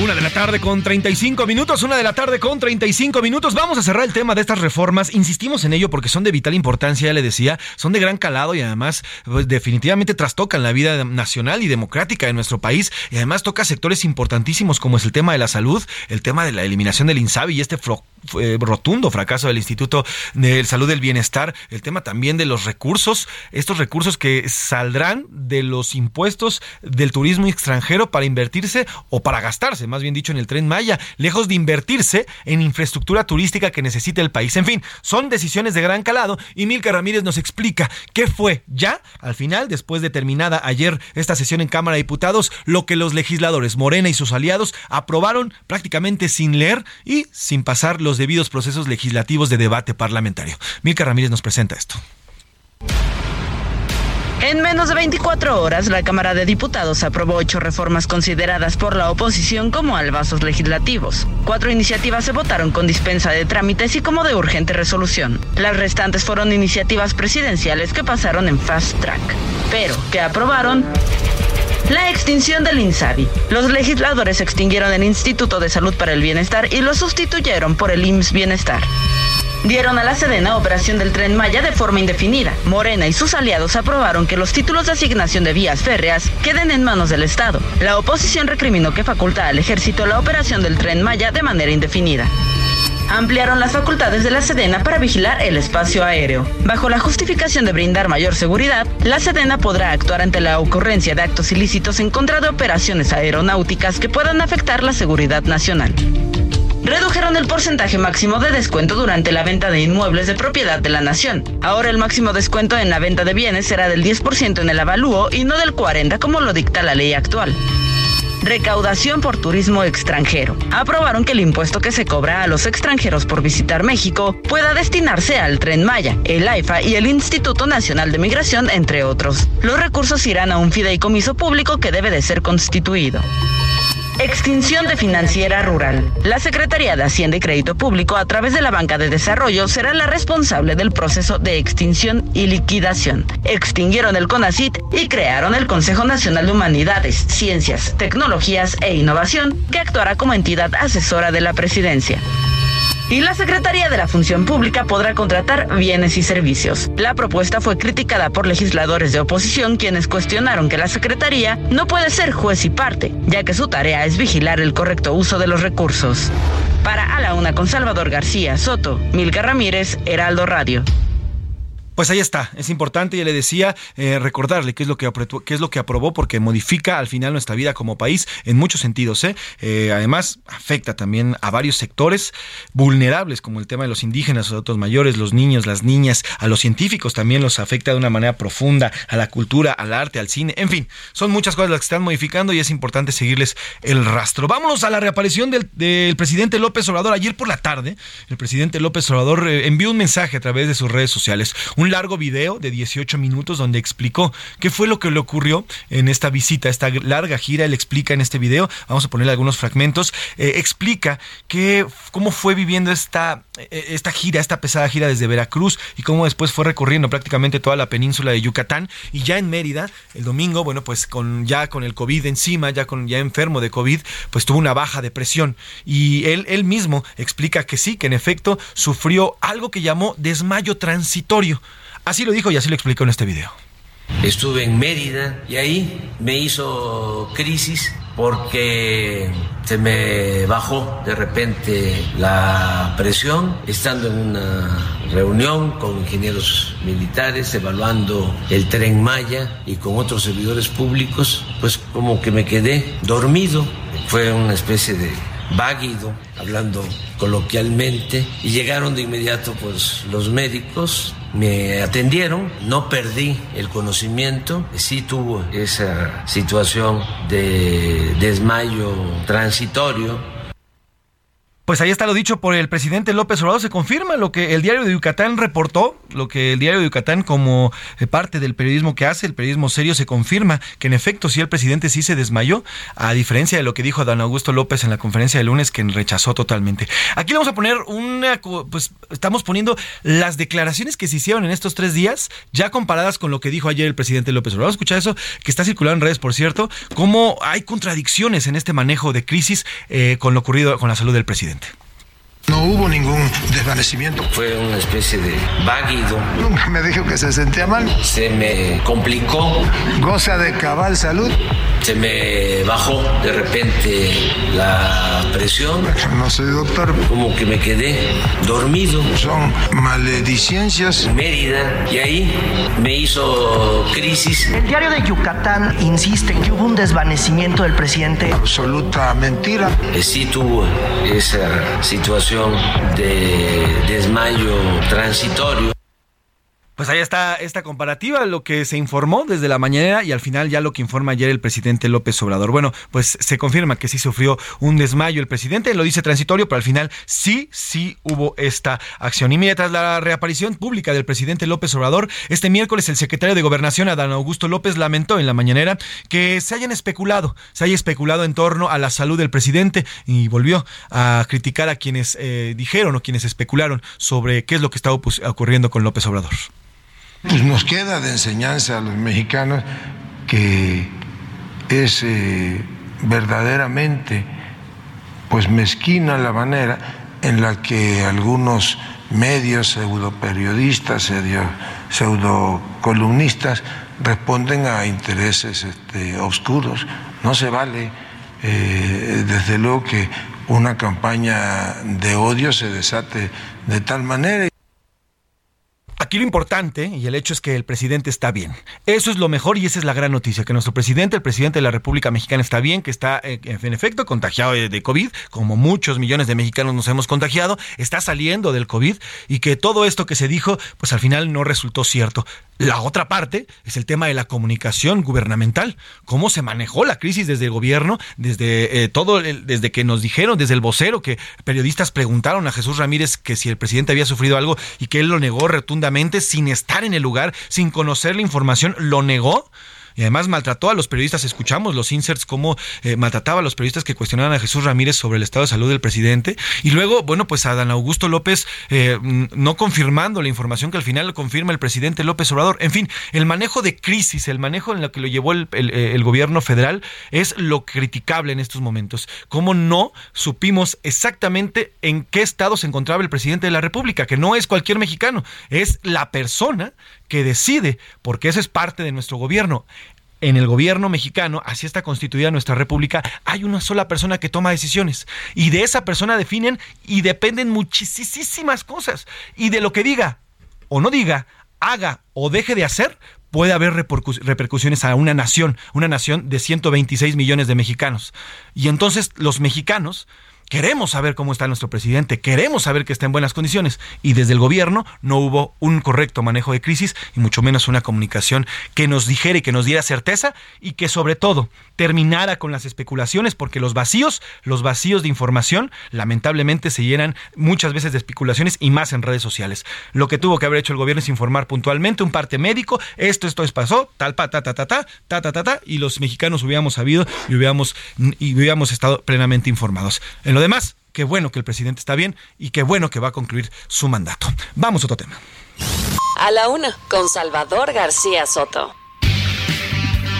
S4: Una de la tarde con 35 minutos, una de la tarde con 35 minutos. Vamos a cerrar el tema de estas reformas. Insistimos en ello porque son de vital importancia, ya le decía, son de gran calado y además pues, definitivamente trastocan la vida nacional y democrática de nuestro país y además toca sectores importantísimos como es el tema de la salud, el tema de la eliminación del INSABI y este rotundo fracaso del Instituto de Salud del Bienestar, el tema también de los recursos, estos recursos que saldrán de los impuestos del turismo extranjero para invertirse o para gastarse más bien dicho, en el tren Maya, lejos de invertirse en infraestructura turística que necesita el país. En fin, son decisiones de gran calado y Milka Ramírez nos explica qué fue ya, al final, después de terminada ayer esta sesión en Cámara de Diputados, lo que los legisladores Morena y sus aliados aprobaron prácticamente sin leer y sin pasar los debidos procesos legislativos de debate parlamentario. Milka Ramírez nos presenta esto.
S12: En menos de 24 horas, la Cámara de Diputados aprobó ocho reformas consideradas por la oposición como albazos legislativos. Cuatro iniciativas se votaron con dispensa de trámites y como de urgente resolución. Las restantes fueron iniciativas presidenciales que pasaron en fast track, pero que aprobaron la extinción del INSABI. Los legisladores extinguieron el Instituto de Salud para el Bienestar y lo sustituyeron por el IMSS Bienestar dieron a la Sedena operación del tren Maya de forma indefinida. Morena y sus aliados aprobaron que los títulos de asignación de vías férreas queden en manos del Estado. La oposición recriminó que faculta al ejército la operación del tren Maya de manera indefinida ampliaron las facultades de la Sedena para vigilar el espacio aéreo. Bajo la justificación de brindar mayor seguridad, la Sedena podrá actuar ante la ocurrencia de actos ilícitos en contra de operaciones aeronáuticas que puedan afectar la seguridad nacional redujeron el porcentaje máximo de descuento durante la venta de inmuebles de propiedad de la nación. Ahora el máximo descuento en la venta de bienes será del 10% en el avalúo y no del 40% como lo dicta la ley actual. Recaudación por turismo extranjero. Aprobaron que el impuesto que se cobra a los extranjeros por visitar México pueda destinarse al Tren Maya, el AIFA y el Instituto Nacional de Migración, entre otros. Los recursos irán a un fideicomiso público que debe de ser constituido. Extinción de Financiera Rural. La Secretaría de Hacienda y Crédito Público, a través de la Banca de Desarrollo, será la responsable del proceso de extinción y liquidación. Extinguieron el CONACIT y crearon el Consejo Nacional de Humanidades, Ciencias, Tecnologías e Innovación, que actuará como entidad asesora de la presidencia y la Secretaría de la Función Pública podrá contratar bienes y servicios. La propuesta fue criticada por legisladores de oposición quienes cuestionaron que la Secretaría no puede ser juez y parte, ya que su tarea es vigilar el correcto uso de los recursos. Para A la Una con Salvador García Soto, Milka Ramírez, Heraldo Radio.
S4: Pues ahí está, es importante, ya le decía, eh, recordarle qué es, lo que aprobó, qué es lo que aprobó, porque modifica al final nuestra vida como país en muchos sentidos. ¿eh? ¿eh? además, afecta también a varios sectores vulnerables, como el tema de los indígenas, los adultos mayores, los niños, las niñas, a los científicos también los afecta de una manera profunda, a la cultura, al arte, al cine, en fin, son muchas cosas las que están modificando y es importante seguirles el rastro. Vámonos a la reaparición del, presidente López Obrador. Ayer por la tarde, el presidente López Obrador eh, envió un mensaje a través de sus redes sociales. Un un largo video de 18 minutos donde explicó qué fue lo que le ocurrió en esta visita, esta larga gira. Él explica en este video, vamos a ponerle algunos fragmentos, eh, explica que, cómo fue viviendo esta, eh, esta gira, esta pesada gira desde Veracruz y cómo después fue recorriendo prácticamente toda la península de Yucatán y ya en Mérida, el domingo, bueno, pues con ya con el COVID encima, ya con ya enfermo de COVID, pues tuvo una baja de presión y él, él mismo explica que sí, que en efecto sufrió algo que llamó desmayo transitorio. Así lo dijo y así lo explicó en este video.
S2: Estuve en Mérida y ahí me hizo crisis porque se me bajó de repente la presión estando en una reunión con ingenieros militares evaluando el tren Maya y con otros servidores públicos, pues como que me quedé dormido. Fue una especie de váguido, hablando coloquialmente, y llegaron de inmediato pues los médicos, me atendieron, no perdí el conocimiento, sí tuvo esa situación de desmayo transitorio,
S4: pues ahí está lo dicho por el presidente López Obrador. Se confirma lo que el diario de Yucatán reportó, lo que el diario de Yucatán como eh, parte del periodismo que hace, el periodismo serio, se confirma que en efecto sí el presidente sí se desmayó, a diferencia de lo que dijo Dan Augusto López en la conferencia de lunes, que rechazó totalmente. Aquí le vamos a poner una, pues estamos poniendo las declaraciones que se hicieron en estos tres días, ya comparadas con lo que dijo ayer el presidente López Obrador. Escucha eso, que está circulando en redes, por cierto, cómo hay contradicciones en este manejo de crisis eh, con lo ocurrido con la salud del presidente. President.
S9: No hubo ningún desvanecimiento.
S2: Fue una especie de váguido.
S9: Nunca me dijo que se sentía mal.
S2: Se me complicó.
S9: Goza de cabal salud.
S2: Se me bajó de repente la presión.
S9: No soy doctor.
S2: Como que me quedé dormido.
S9: Son maledicencias.
S2: Mérida. Y ahí me hizo crisis.
S13: El diario de Yucatán insiste que hubo un desvanecimiento del presidente.
S9: Absoluta mentira.
S2: Sí tuvo esa situación de desmayo transitorio.
S4: Pues ahí está esta comparativa, lo que se informó desde la mañana y al final ya lo que informa ayer el presidente López Obrador. Bueno, pues se confirma que sí sufrió un desmayo el presidente, lo dice transitorio, pero al final sí, sí hubo esta acción. Y mientras la reaparición pública del presidente López Obrador, este miércoles el secretario de Gobernación, Adán Augusto López, lamentó en la mañanera que se hayan especulado, se haya especulado en torno a la salud del presidente y volvió a criticar a quienes eh, dijeron o quienes especularon sobre qué es lo que estaba ocurriendo con López Obrador.
S9: Pues nos queda de enseñanza a los mexicanos que es eh, verdaderamente pues mezquina la manera en la que algunos medios pseudo periodistas, pseudo columnistas responden a intereses este, oscuros. No se vale, eh, desde luego, que una campaña de odio se desate de tal manera.
S4: Aquí lo importante y el hecho es que el presidente está bien. Eso es lo mejor y esa es la gran noticia, que nuestro presidente, el presidente de la República Mexicana está bien, que está eh, en efecto contagiado de COVID, como muchos millones de mexicanos nos hemos contagiado, está saliendo del COVID y que todo esto que se dijo, pues al final no resultó cierto. La otra parte es el tema de la comunicación gubernamental, cómo se manejó la crisis desde el gobierno, desde eh, todo, desde que nos dijeron, desde el vocero, que periodistas preguntaron a Jesús Ramírez que si el presidente había sufrido algo y que él lo negó rotundamente sin estar en el lugar, sin conocer la información, lo negó y además maltrató a los periodistas. Escuchamos los inserts cómo eh, maltrataba a los periodistas que cuestionaban a Jesús Ramírez sobre el estado de salud del presidente. Y luego, bueno, pues a Dan Augusto López eh, no confirmando la información que al final confirma el presidente López Obrador. En fin, el manejo de crisis, el manejo en lo que lo llevó eh, el gobierno federal es lo criticable en estos momentos. ¿Cómo no supimos exactamente en qué estado se encontraba el presidente de la República? Que no es cualquier mexicano, es la persona que decide, porque eso es parte de nuestro gobierno. En el gobierno mexicano, así está constituida nuestra república, hay una sola persona que toma decisiones. Y de esa persona definen y dependen muchísimas cosas. Y de lo que diga o no diga, haga o deje de hacer, puede haber repercusiones a una nación, una nación de 126 millones de mexicanos. Y entonces los mexicanos queremos saber cómo está nuestro presidente, queremos saber que está en buenas condiciones. Y desde el gobierno no hubo un correcto manejo de crisis y mucho menos una comunicación que nos dijera y que nos diera certeza y que sobre todo terminara con las especulaciones, porque los vacíos, los vacíos de información, lamentablemente se llenan muchas veces de especulaciones y más en redes sociales. Lo que tuvo que haber hecho el gobierno es informar puntualmente un parte médico, esto, esto es pasó, tal, pa, ta, ta, ta, ta, ta, ta, ta, ta, y los mexicanos hubiéramos sabido y hubiéramos, y hubiéramos estado plenamente informados. Lo demás, qué bueno que el presidente está bien y qué bueno que va a concluir su mandato. Vamos a otro tema.
S6: A la una, con Salvador García Soto.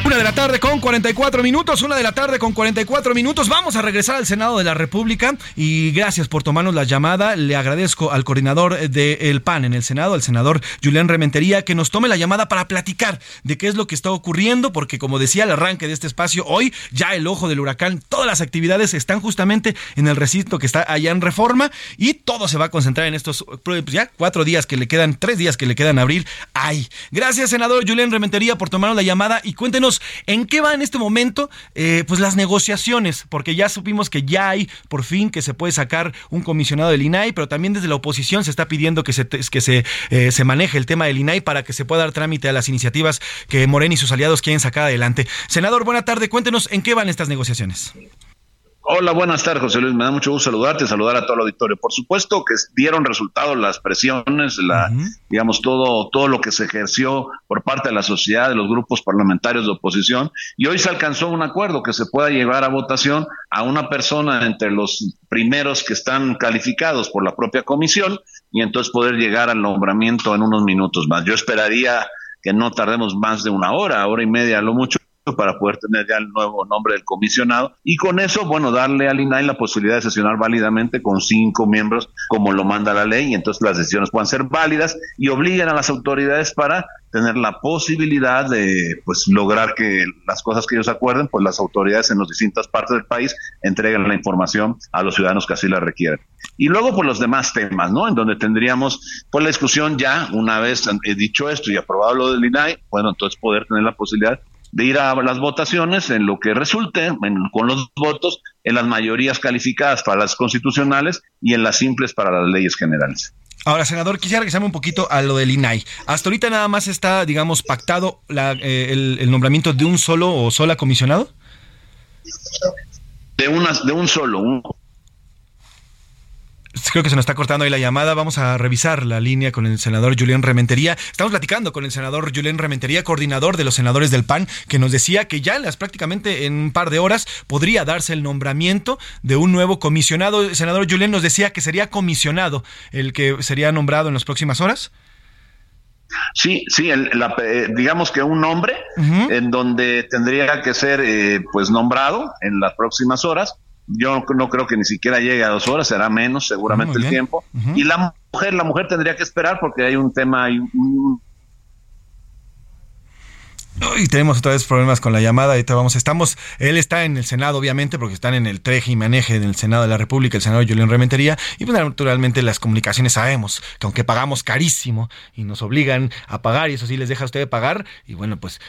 S4: Una de la tarde con 44 minutos, una de la tarde con 44 minutos. Vamos a regresar al Senado de la República y gracias por tomarnos la llamada. Le agradezco al coordinador del PAN en el Senado, al senador Julián Rementería, que nos tome la llamada para platicar de qué es lo que está ocurriendo, porque como decía al arranque de este espacio, hoy ya el ojo del huracán, todas las actividades están justamente en el recinto que está allá en Reforma y todo se va a concentrar en estos pues ya cuatro días que le quedan, tres días que le quedan a abrir. Ay, gracias senador Julián Rementería por tomarnos la llamada y cuéntenos ¿en qué va en este momento eh, pues las negociaciones? Porque ya supimos que ya hay por fin que se puede sacar un comisionado del INAI, pero también desde la oposición se está pidiendo que se, que se, eh, se maneje el tema del INAI para que se pueda dar trámite a las iniciativas que Morena y sus aliados quieren sacar adelante. Senador, buena tarde, cuéntenos en qué van estas negociaciones.
S14: Hola, buenas tardes, José Luis. Me da mucho gusto saludarte, saludar a todo el auditorio. Por supuesto que dieron resultados las presiones, la, digamos, todo, todo lo que se ejerció por parte de la sociedad, de los grupos parlamentarios de oposición, y hoy se alcanzó un acuerdo que se pueda llevar a votación a una persona entre los primeros que están calificados por la propia comisión, y entonces poder llegar al nombramiento en unos minutos más. Yo esperaría que no tardemos más de una hora, hora y media a lo mucho para poder tener ya el nuevo nombre del comisionado y con eso, bueno, darle al INAI la posibilidad de sesionar válidamente con cinco miembros como lo manda la ley y entonces las decisiones puedan ser válidas y obliguen a las autoridades para tener la posibilidad de pues lograr que las cosas que ellos acuerden, pues las autoridades en las distintas partes del país entreguen la información a los ciudadanos que así la requieren. Y luego pues los demás temas, ¿no? En donde tendríamos pues la discusión ya, una vez dicho esto y aprobado lo del INAI, bueno, entonces poder tener la posibilidad de ir a las votaciones en lo que resulte, con los votos, en las mayorías calificadas para las constitucionales y en las simples para las leyes generales.
S4: Ahora, senador, quisiera regresarme un poquito a lo del INAI. Hasta ahorita nada más está, digamos, pactado eh, el, nombramiento de un solo o sola comisionado.
S14: De, unas, de un solo, un
S4: Creo que se nos está cortando ahí la llamada. Vamos a revisar la línea con el senador Julián Rementería. Estamos platicando con el senador Julián Rementería, coordinador de los senadores del PAN, que nos decía que ya en las prácticamente en un par de horas podría darse el nombramiento de un nuevo comisionado. El senador Julián nos decía que sería comisionado el que sería nombrado en las próximas horas.
S14: Sí, sí, eh, digamos que un nombre en donde tendría que ser eh, pues nombrado en las próximas horas yo no creo que ni siquiera llegue a dos horas, será menos seguramente el tiempo. Y la mujer, la mujer tendría que esperar porque hay un tema, hay un,
S4: y tenemos otra vez problemas con la llamada. Ahorita vamos, estamos, él está en el Senado, obviamente, porque están en el treje y maneje del Senado de la República, el senador Julián Rementería. Y pues naturalmente las comunicaciones sabemos que aunque pagamos carísimo y nos obligan a pagar, y eso sí les deja a usted pagar, y bueno, pues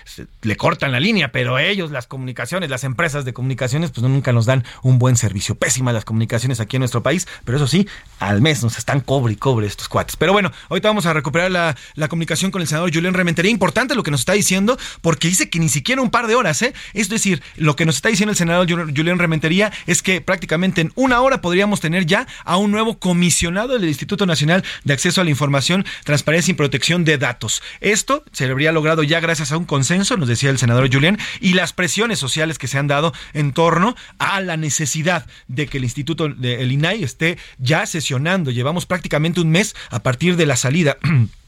S4: le cortan la línea, pero ellos, las comunicaciones, las empresas de comunicaciones, pues nunca nos dan un buen servicio. Pésimas las comunicaciones aquí en nuestro país, pero eso sí, al mes nos están cobre y cobre estos cuates. Pero bueno, ahorita vamos a recuperar la, la comunicación con el senador Julián Rementería. Importante lo que nos está diciendo porque dice que ni siquiera un par de horas, ¿eh? Es decir, lo que nos está diciendo el senador Julián Rementería es que prácticamente en una hora podríamos tener ya a un nuevo comisionado del Instituto Nacional de Acceso a la Información, Transparencia y Protección de Datos. Esto se habría logrado ya gracias a un consenso, nos decía el senador Julián, y las presiones sociales que se han dado en torno a la necesidad de que el Instituto, del INAI, esté ya sesionando. Llevamos prácticamente un mes a partir de la salida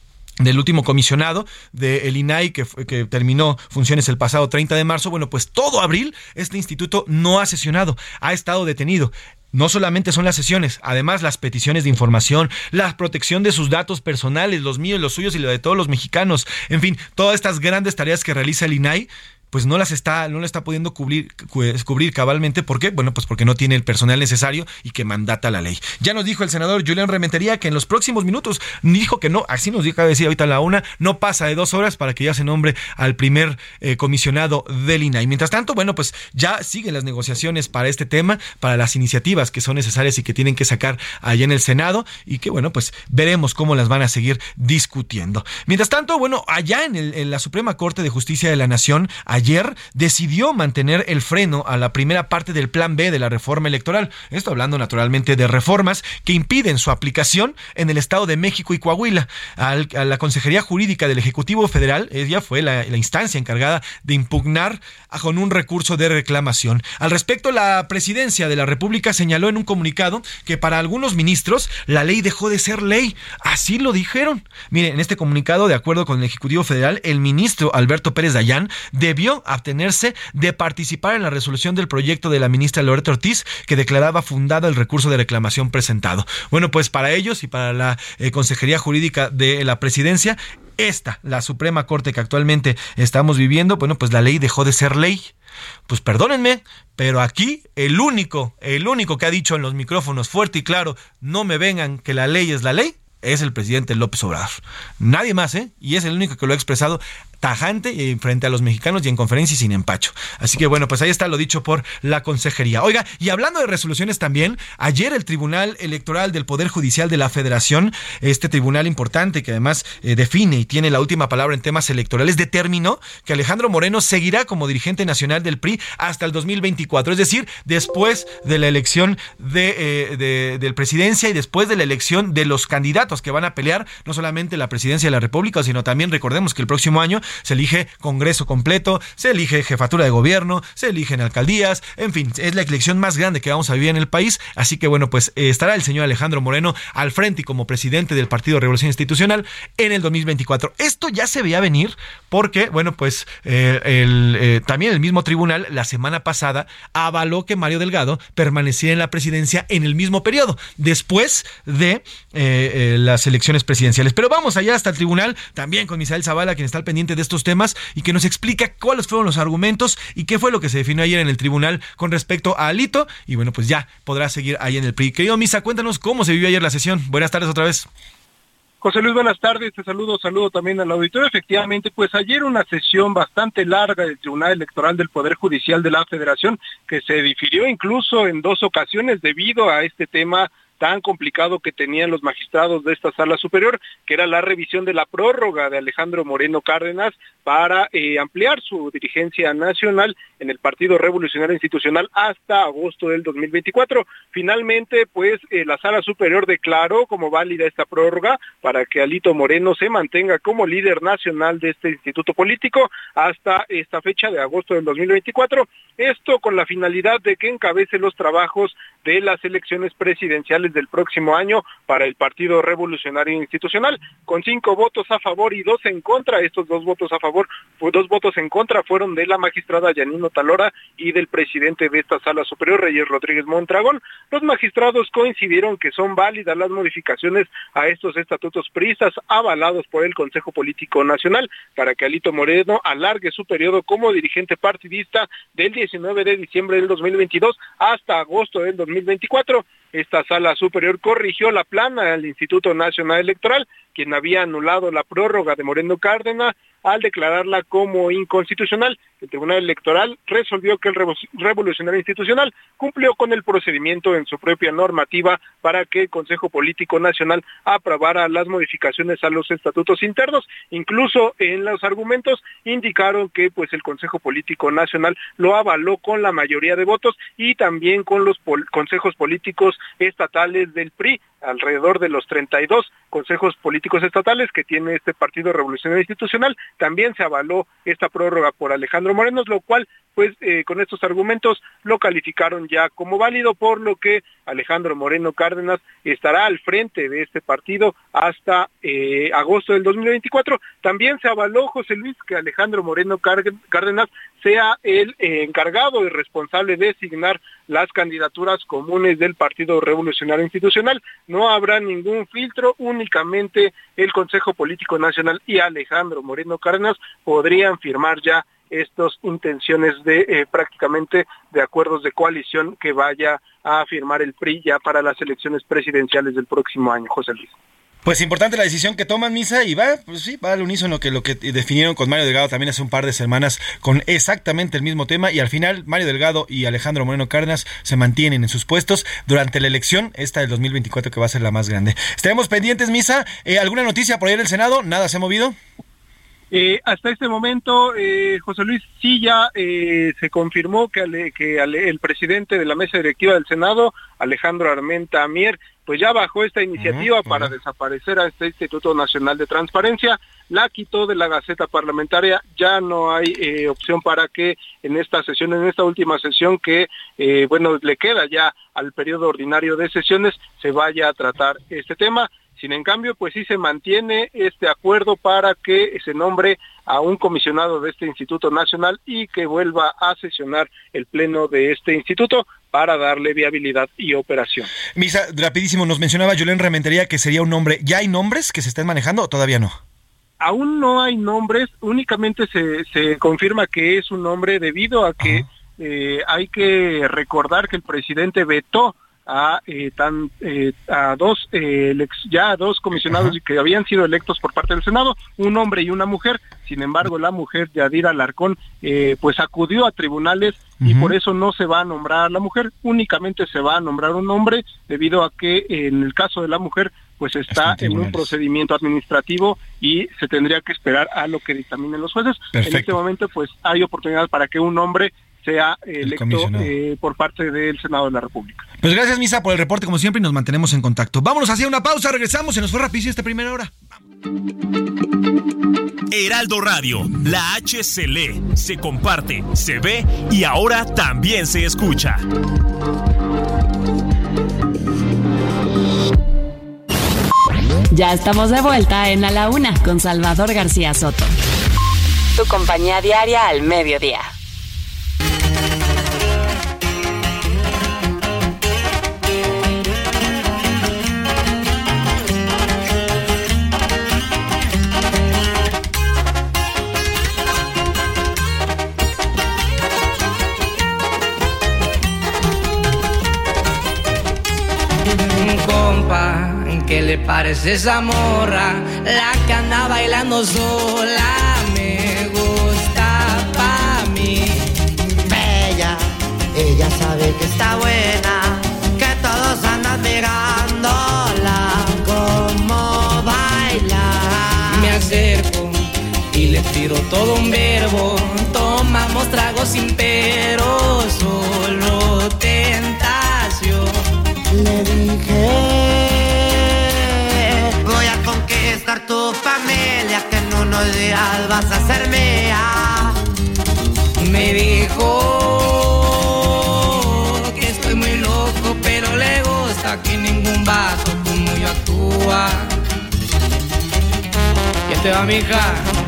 S4: del último comisionado del INAI que, que, terminó funciones el pasado 30 de marzo, bueno, pues todo abril este instituto no ha sesionado, ha estado detenido. No solamente son las sesiones, además las peticiones de información, la protección de sus datos personales, los míos, los suyos y los de todos los mexicanos, en fin, todas estas grandes tareas que realiza el INAI pues no las está, no le está pudiendo cubrir, cubrir cabalmente. ¿Por qué? Bueno, pues porque no tiene el personal necesario y que mandata la ley. Ya nos dijo el senador Julián Rementería que en los próximos minutos dijo que no, así nos dijo decir ahorita a la una, no pasa de dos horas para que ya se nombre al primer eh, comisionado del INAI. Mientras tanto, bueno, pues ya siguen las negociaciones para este tema, para las iniciativas que son necesarias y que tienen que sacar allá en el Senado y que, bueno, pues veremos cómo las van a seguir discutiendo. Mientras tanto, bueno, allá en, en la Suprema Corte de Justicia de la Nación, ayer decidió mantener el freno a la primera parte del Plan B de la reforma electoral. Esto hablando naturalmente de reformas que impiden su aplicación en el Estado de México y Coahuila. a la Consejería Jurídica del Ejecutivo Federal, ella fue la, instancia encargada de impugnar con un recurso de reclamación. Al respecto, la presidencia de la República señaló en un comunicado que para algunos ministros la ley dejó de ser ley. Así lo dijeron. Mire, en este comunicado, de acuerdo con el Ejecutivo Federal, el ministro Alberto Pérez Dayán debió abstenerse de participar en la resolución del proyecto de la ministra Loreto Ortiz que declaraba fundado el recurso de reclamación presentado. Bueno, pues para ellos y para la eh, Consejería Jurídica de la Presidencia, esta, la Suprema Corte que actualmente estamos viviendo, bueno, pues la ley dejó de ser ley. Pues perdónenme, pero aquí el único, el único que ha dicho en los micrófonos fuerte y claro, no me vengan que la ley es la ley, es el presidente López Obrador. Nadie más, ¿eh? Y es el único que lo ha expresado tajante frente a los mexicanos y en conferencia y sin empacho. Así que bueno, pues ahí está lo dicho por la consejería. Oiga, y hablando de resoluciones también, ayer el Tribunal Electoral del Poder Judicial de la Federación, este tribunal importante que además eh, define y tiene la última palabra en temas electorales, determinó que Alejandro Moreno seguirá como dirigente nacional del PRI hasta el 2024, es decir, después de la elección de, eh, del presidencia y después de la elección de los candidatos que van a pelear no solamente la presidencia de la República, sino también recordemos que el próximo año se elige Congreso completo, se elige jefatura de gobierno, se eligen alcaldías, en fin, es la elección más grande que vamos a vivir en el país, así que bueno, pues eh, estará el señor Alejandro Moreno al frente y como presidente del Partido Revolución Institucional en el 2024. Esto ya se veía venir porque, bueno, pues eh, eh, también el mismo tribunal la semana pasada avaló que Mario Delgado permaneciera en la presidencia en el mismo periodo, después de las elecciones presidenciales. Pero vamos allá hasta el tribunal, también con Misael Zavala, quien está al pendiente de estos temas y que nos explica cuáles fueron los argumentos y qué fue lo que se definió ayer en el tribunal con respecto a Alito. Y bueno, pues ya podrá seguir ahí en el PRI. Querido Misa, cuéntanos cómo se vivió ayer la sesión. Buenas tardes otra vez.
S8: José Luis, buenas tardes, te saludo, saludo también al auditorio. Efectivamente, pues ayer una sesión bastante larga del Tribunal Electoral del Poder Judicial de la Federación, que se difirió incluso en dos ocasiones debido a este tema tan complicado que tenían los magistrados de esta sala superior, que era la revisión de la prórroga de Alejandro Moreno Cárdenas para eh, ampliar su dirigencia nacional en el Partido Revolucionario Institucional hasta agosto del 2024. Finalmente, pues eh, la sala superior declaró como válida esta prórroga para que Alito Moreno se mantenga como líder nacional de este instituto político hasta esta fecha de agosto del 2024. Esto con la finalidad de que encabece los trabajos de las elecciones presidenciales del próximo año para el Partido Revolucionario Institucional, con cinco votos a favor y dos en contra. Estos dos votos a favor, dos votos en contra fueron de la magistrada Yanino Talora y del presidente de esta sala superior, Reyes Rodríguez Montragón. Los magistrados coincidieron que son válidas las modificaciones a estos estatutos pristas avalados por el Consejo Político Nacional para que Alito Moreno alargue su periodo como dirigente partidista del 19 de diciembre del 2022 hasta agosto del 2024. Esta sala superior corrigió la plana del Instituto Nacional Electoral, quien había anulado la prórroga de Moreno Cárdenas al declararla como inconstitucional. El Tribunal Electoral resolvió que el Revolucionario Institucional cumplió con el procedimiento en su propia normativa para que el Consejo Político Nacional aprobara las modificaciones a los estatutos internos. Incluso en los argumentos indicaron que pues el Consejo Político Nacional lo avaló con la mayoría de votos y también con los consejos políticos estatales del PRI alrededor de los 32 consejos políticos estatales que tiene este Partido Revolucionario Institucional. También se avaló esta prórroga por Alejandro Moreno, lo cual, pues, eh, con estos argumentos lo calificaron ya como válido, por lo que Alejandro Moreno Cárdenas estará al frente de este partido hasta eh, agosto del 2024. También se avaló, José Luis, que Alejandro Moreno Cárdenas sea el encargado y responsable de designar las candidaturas comunes del Partido Revolucionario Institucional. No habrá ningún filtro, únicamente el Consejo Político Nacional y Alejandro Moreno Cárdenas podrían firmar ya estas intenciones de eh, prácticamente de acuerdos de coalición que vaya a firmar el PRI ya para las elecciones presidenciales del próximo año, José Luis.
S4: Pues importante la decisión que toman Misa y va, pues sí, va al unísono que lo que definieron con Mario Delgado también hace un par de semanas con exactamente el mismo tema y al final Mario Delgado y Alejandro Moreno Cárdenas se mantienen en sus puestos durante la elección esta del 2024 que va a ser la más grande. Estaremos pendientes, Misa. Eh, ¿Alguna noticia por ahí del Senado? ¿Nada se ha movido?
S8: Eh, hasta este momento, eh, José Luis, ya eh, se confirmó que, que el presidente de la mesa directiva del Senado, Alejandro Armenta Mier, pues ya bajó esta iniciativa para desaparecer a este Instituto Nacional de Transparencia, la quitó de la Gaceta Parlamentaria, ya no hay eh, opción para que en esta sesión, en esta última sesión que, eh, bueno, le queda ya al periodo ordinario de sesiones, se vaya a tratar este tema. Sin en cambio, pues sí se mantiene este acuerdo para que se nombre a un comisionado de este Instituto Nacional y que vuelva a sesionar el pleno de este instituto para darle viabilidad y operación.
S4: Misa, rapidísimo, nos mencionaba Julen Rementería que sería un nombre. ¿Ya hay nombres que se estén manejando o todavía no?
S8: Aún no hay nombres, únicamente se, se confirma que es un nombre debido a que eh, hay que recordar que el presidente vetó a eh, tan eh, a dos eh, ya dos comisionados que habían sido electos por parte del Senado, un hombre y una mujer. Sin embargo, la mujer Yadira Alarcón pues acudió a tribunales y por eso no se va a nombrar a la mujer, únicamente se va a nombrar un hombre debido a que en el caso de la mujer pues está, en un procedimiento administrativo y se tendría que esperar a lo que dictaminen los jueces. En este momento pues hay oportunidad para que un hombre sea electo eh, por parte del Senado de la República.
S4: Pues gracias, Misa, por el reporte, como siempre, y nos mantenemos en contacto. Vámonos hacia una pausa, regresamos, se nos fue rapidísimo esta primera hora.
S15: Heraldo Radio, la H se lee, se comparte, se ve y ahora también se escucha.
S6: Ya estamos de vuelta en A la Una con Salvador García Soto. Tu compañía diaria al mediodía.
S16: ¿Qué le parece esa morra? La que anda bailando sola me gusta pa' mí.
S17: Bella, ella sabe que está buena, que todos andan mirándola como baila.
S16: Me acerco y le tiro todo un verbo. Tomamos tragos sin pero,
S17: vas a ser mía.
S16: Me dijo que estoy muy loco, pero le gusta que ningún vato como yo actúa. ¿Qué te va, mija?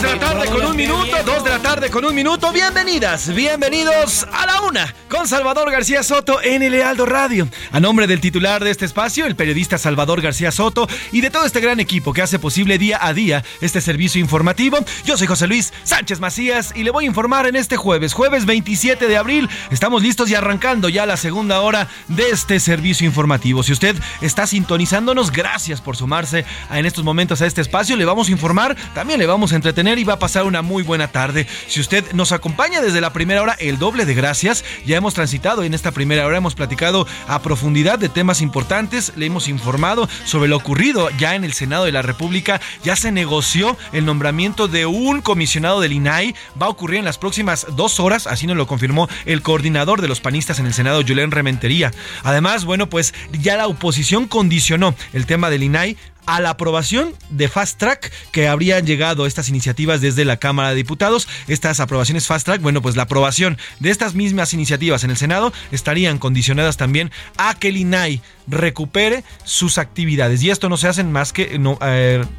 S4: Dos de la tarde con un minuto, dos de la tarde con un minuto. Bienvenidas, bienvenidos a la una con Salvador García Soto en el Lealdo Radio. A nombre del titular de este espacio, el periodista Salvador García Soto y de todo este gran equipo que hace posible día a día este servicio informativo, yo soy José Luis Sánchez Macías y le voy a informar en este jueves, jueves 27 de abril. Estamos listos y arrancando ya la segunda hora de este servicio informativo. Si usted está sintonizándonos, gracias por sumarse en estos momentos a este espacio. Le vamos a informar, también le vamos a entretener y va a pasar una muy buena tarde. Si usted nos acompaña desde la primera hora, el doble de gracias. Ya hemos transitado en esta primera hora, hemos platicado a profundidad de temas importantes, le hemos informado sobre lo ocurrido ya en el Senado de la República. Ya se negoció el nombramiento de un comisionado del INAI. Va a ocurrir en las próximas dos horas, así nos lo confirmó el coordinador de los panistas en el Senado, Julián Rementería. Además, bueno, pues ya la oposición condicionó el tema del INAI a la aprobación de Fast Track que habrían llegado estas iniciativas desde la Cámara de Diputados. Estas aprobaciones Fast Track, bueno, pues la aprobación de estas mismas iniciativas en el Senado estarían condicionadas también a que el INAI recupere sus actividades. Y esto no se hace más que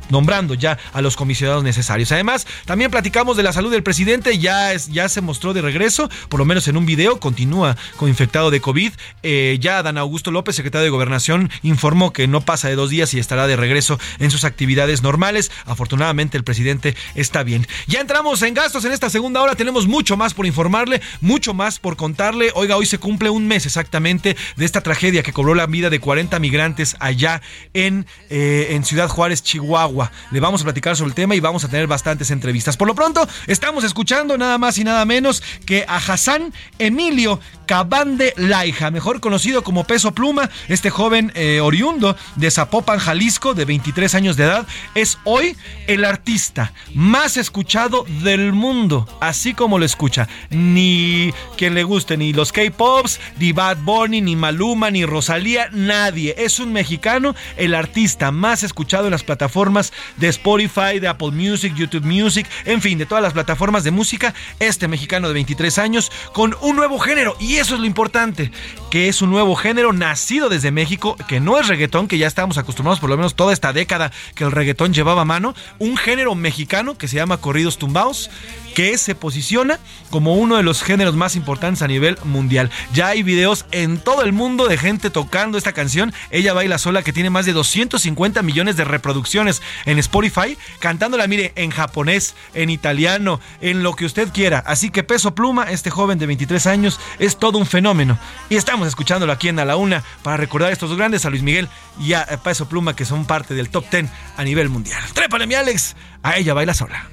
S4: nombrando ya a los comisionados necesarios. Además, también platicamos de la salud del presidente, ya, es, ya se mostró de regreso, por lo menos en un video, continúa con infectado de COVID. Eh, ya Dan Augusto López, secretario de Gobernación, informó que no pasa de dos días y estará de regreso en sus actividades normales. Afortunadamente el presidente está bien. Ya entramos en gastos en esta segunda hora, tenemos mucho más por informarle, mucho más por contarle. Oiga, hoy se cumple un mes exactamente de esta tragedia que cobró la vida de 40 migrantes allá en, eh, en Ciudad Juárez, Chihuahua. Le vamos a platicar sobre el tema y vamos a tener bastantes entrevistas. Por lo pronto, estamos escuchando nada más y nada menos que a Hassan Emilio Cabande Laija, mejor conocido como Peso Pluma. Este joven eh, oriundo de Zapopan, Jalisco, de 23 años de edad, es hoy el artista más escuchado del mundo, así como lo escucha. Ni quien le guste, ni los K-Pops, ni Bad Bunny, ni Maluma, ni Rosalía, nadie. Es un mexicano, el artista más escuchado en las plataformas de Spotify, de Apple Music, YouTube Music, en fin, de todas las plataformas de música. Este mexicano de 23 años con un nuevo género y eso es lo importante, que es un nuevo género nacido desde México, que no es reggaetón, que ya estábamos acostumbrados por lo menos toda esta década que el reggaetón llevaba a mano, un género mexicano que se llama corridos tumbados, que se posiciona como uno de los géneros más importantes a nivel mundial. Ya hay videos en todo el mundo de gente tocando esta canción. Ella baila sola que tiene más de 250 millones de reproducciones en Spotify, cantándola, mire, en japonés, en italiano, en lo que usted quiera. Así que Peso Pluma, este joven de 23 años, es todo un fenómeno. Y estamos escuchándolo aquí en A la Una para recordar estos dos grandes, a Luis Miguel y a Peso Pluma, que son parte del top 10 a nivel mundial. Trépale, mi Alex, a ella baila sola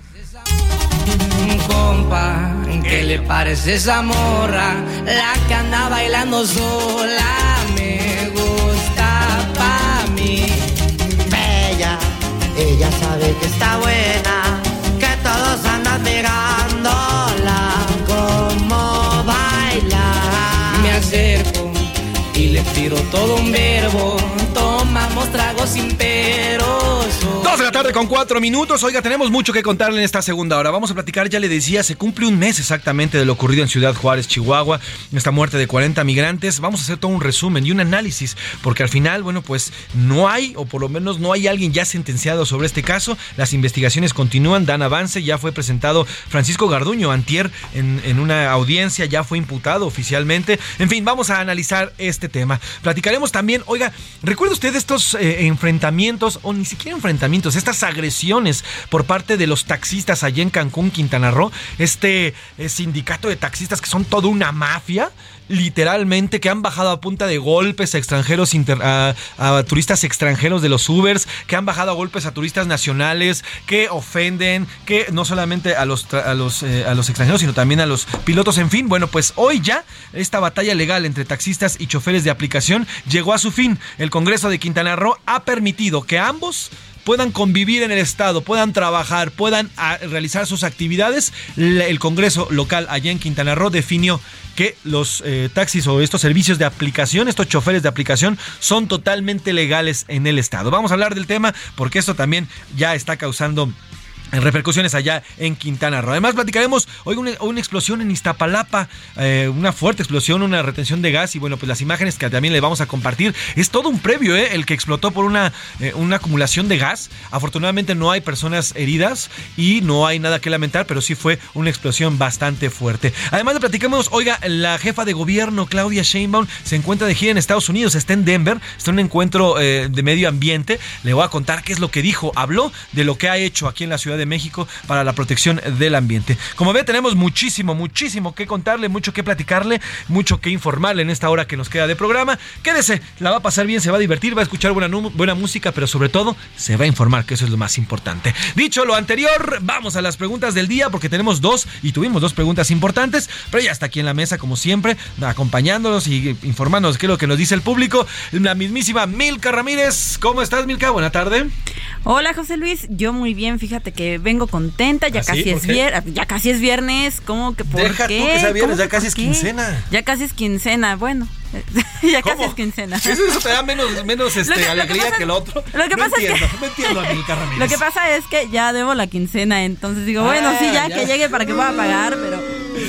S16: compa, ¿qué le parece esa morra? La que anda bailando sola, me gusta pa' mí.
S17: Bella, ella sabe que está buena, que todos andan mirándola como baila.
S16: Me acerco y le tiro todo un verbo, tomamos tragos sin peros
S4: Dos de la tarde con cuatro minutos. Oiga, tenemos mucho que contarle en esta segunda hora. Vamos a platicar, ya le decía, se cumple un mes exactamente de lo ocurrido en Ciudad Juárez, Chihuahua, esta muerte de 40 migrantes. Vamos a hacer todo un resumen y un análisis, porque al final, bueno, pues no hay, o por lo menos no hay alguien ya sentenciado sobre este caso. Las investigaciones continúan, dan avance. Ya fue presentado Francisco Garduño Antier en, una audiencia, ya fue imputado oficialmente. En fin, vamos a analizar este tema. Platicaremos también, oiga, ¿recuerda usted estos eh, enfrentamientos, o ni siquiera enfrentamientos? Estas agresiones por parte de los taxistas allá en Cancún, Quintana Roo, este eh, sindicato de taxistas que son toda una mafia, literalmente, que han bajado a punta de golpes a extranjeros, a, turistas extranjeros de los Ubers, que han bajado a golpes a turistas nacionales, que ofenden, que no solamente a los, a los, eh, a los extranjeros, sino también a los pilotos. En fin, bueno, pues hoy ya esta batalla legal entre taxistas y choferes de aplicación llegó a su fin. El Congreso de Quintana Roo ha permitido que ambos puedan convivir en el Estado, puedan trabajar, puedan ah, realizar sus actividades. El Congreso local allá en Quintana Roo definió que los eh, taxis o estos servicios de aplicación, estos choferes de aplicación, son totalmente legales en el Estado. Vamos a hablar del tema porque esto también ya está causando en repercusiones allá en Quintana Roo. Además, platicaremos hoy una, explosión en Iztapalapa, eh, una fuerte explosión, una retención de gas y bueno, pues las imágenes que también le vamos a compartir. Es todo un previo, ¿eh? El que explotó por una, eh, una acumulación de gas. Afortunadamente no hay personas heridas y no hay nada que lamentar, pero sí fue una explosión bastante fuerte. Además, le platicamos, oiga, la jefa de gobierno, Claudia Sheinbaum, se encuentra de gira en Estados Unidos, está en Denver, está en un encuentro eh, de medio ambiente. Le voy a contar qué es lo que dijo. Habló de lo que ha hecho aquí en la Ciudad de México para la protección del ambiente. Como ve, tenemos muchísimo, muchísimo que contarle, mucho que platicarle, mucho que informarle en esta hora que nos queda de programa. Quédese, la va a pasar bien, se va a divertir, va a escuchar buena, buena música, pero sobre todo se va a informar, que eso es lo más importante. Dicho lo anterior, vamos a las preguntas del día, porque tenemos dos y tuvimos dos preguntas importantes, pero ya está aquí en la mesa, como siempre, acompañándonos y informándonos qué es lo que nos dice el público. La mismísima Milka Ramírez. ¿Cómo estás, Milka? Buena tarde.
S18: Hola, José Luis. Yo muy bien, fíjate que vengo contenta, ya ¿Ah, casi es viernes, ya casi es viernes, ¿cómo que por
S4: Deja
S18: qué?
S4: tú que sea viernes, ya casi es quincena.
S18: Ya casi es quincena, bueno. ya casi es quincena.
S4: Eso, eso te da menos, menos este, alegría que, el otro.
S18: Lo que pasa
S4: entiendo,
S18: es que,
S4: entiendo,
S18: Lo que pasa es que ya debo la quincena, entonces digo, bueno, sí, ya, que llegue para que pueda pagar, pero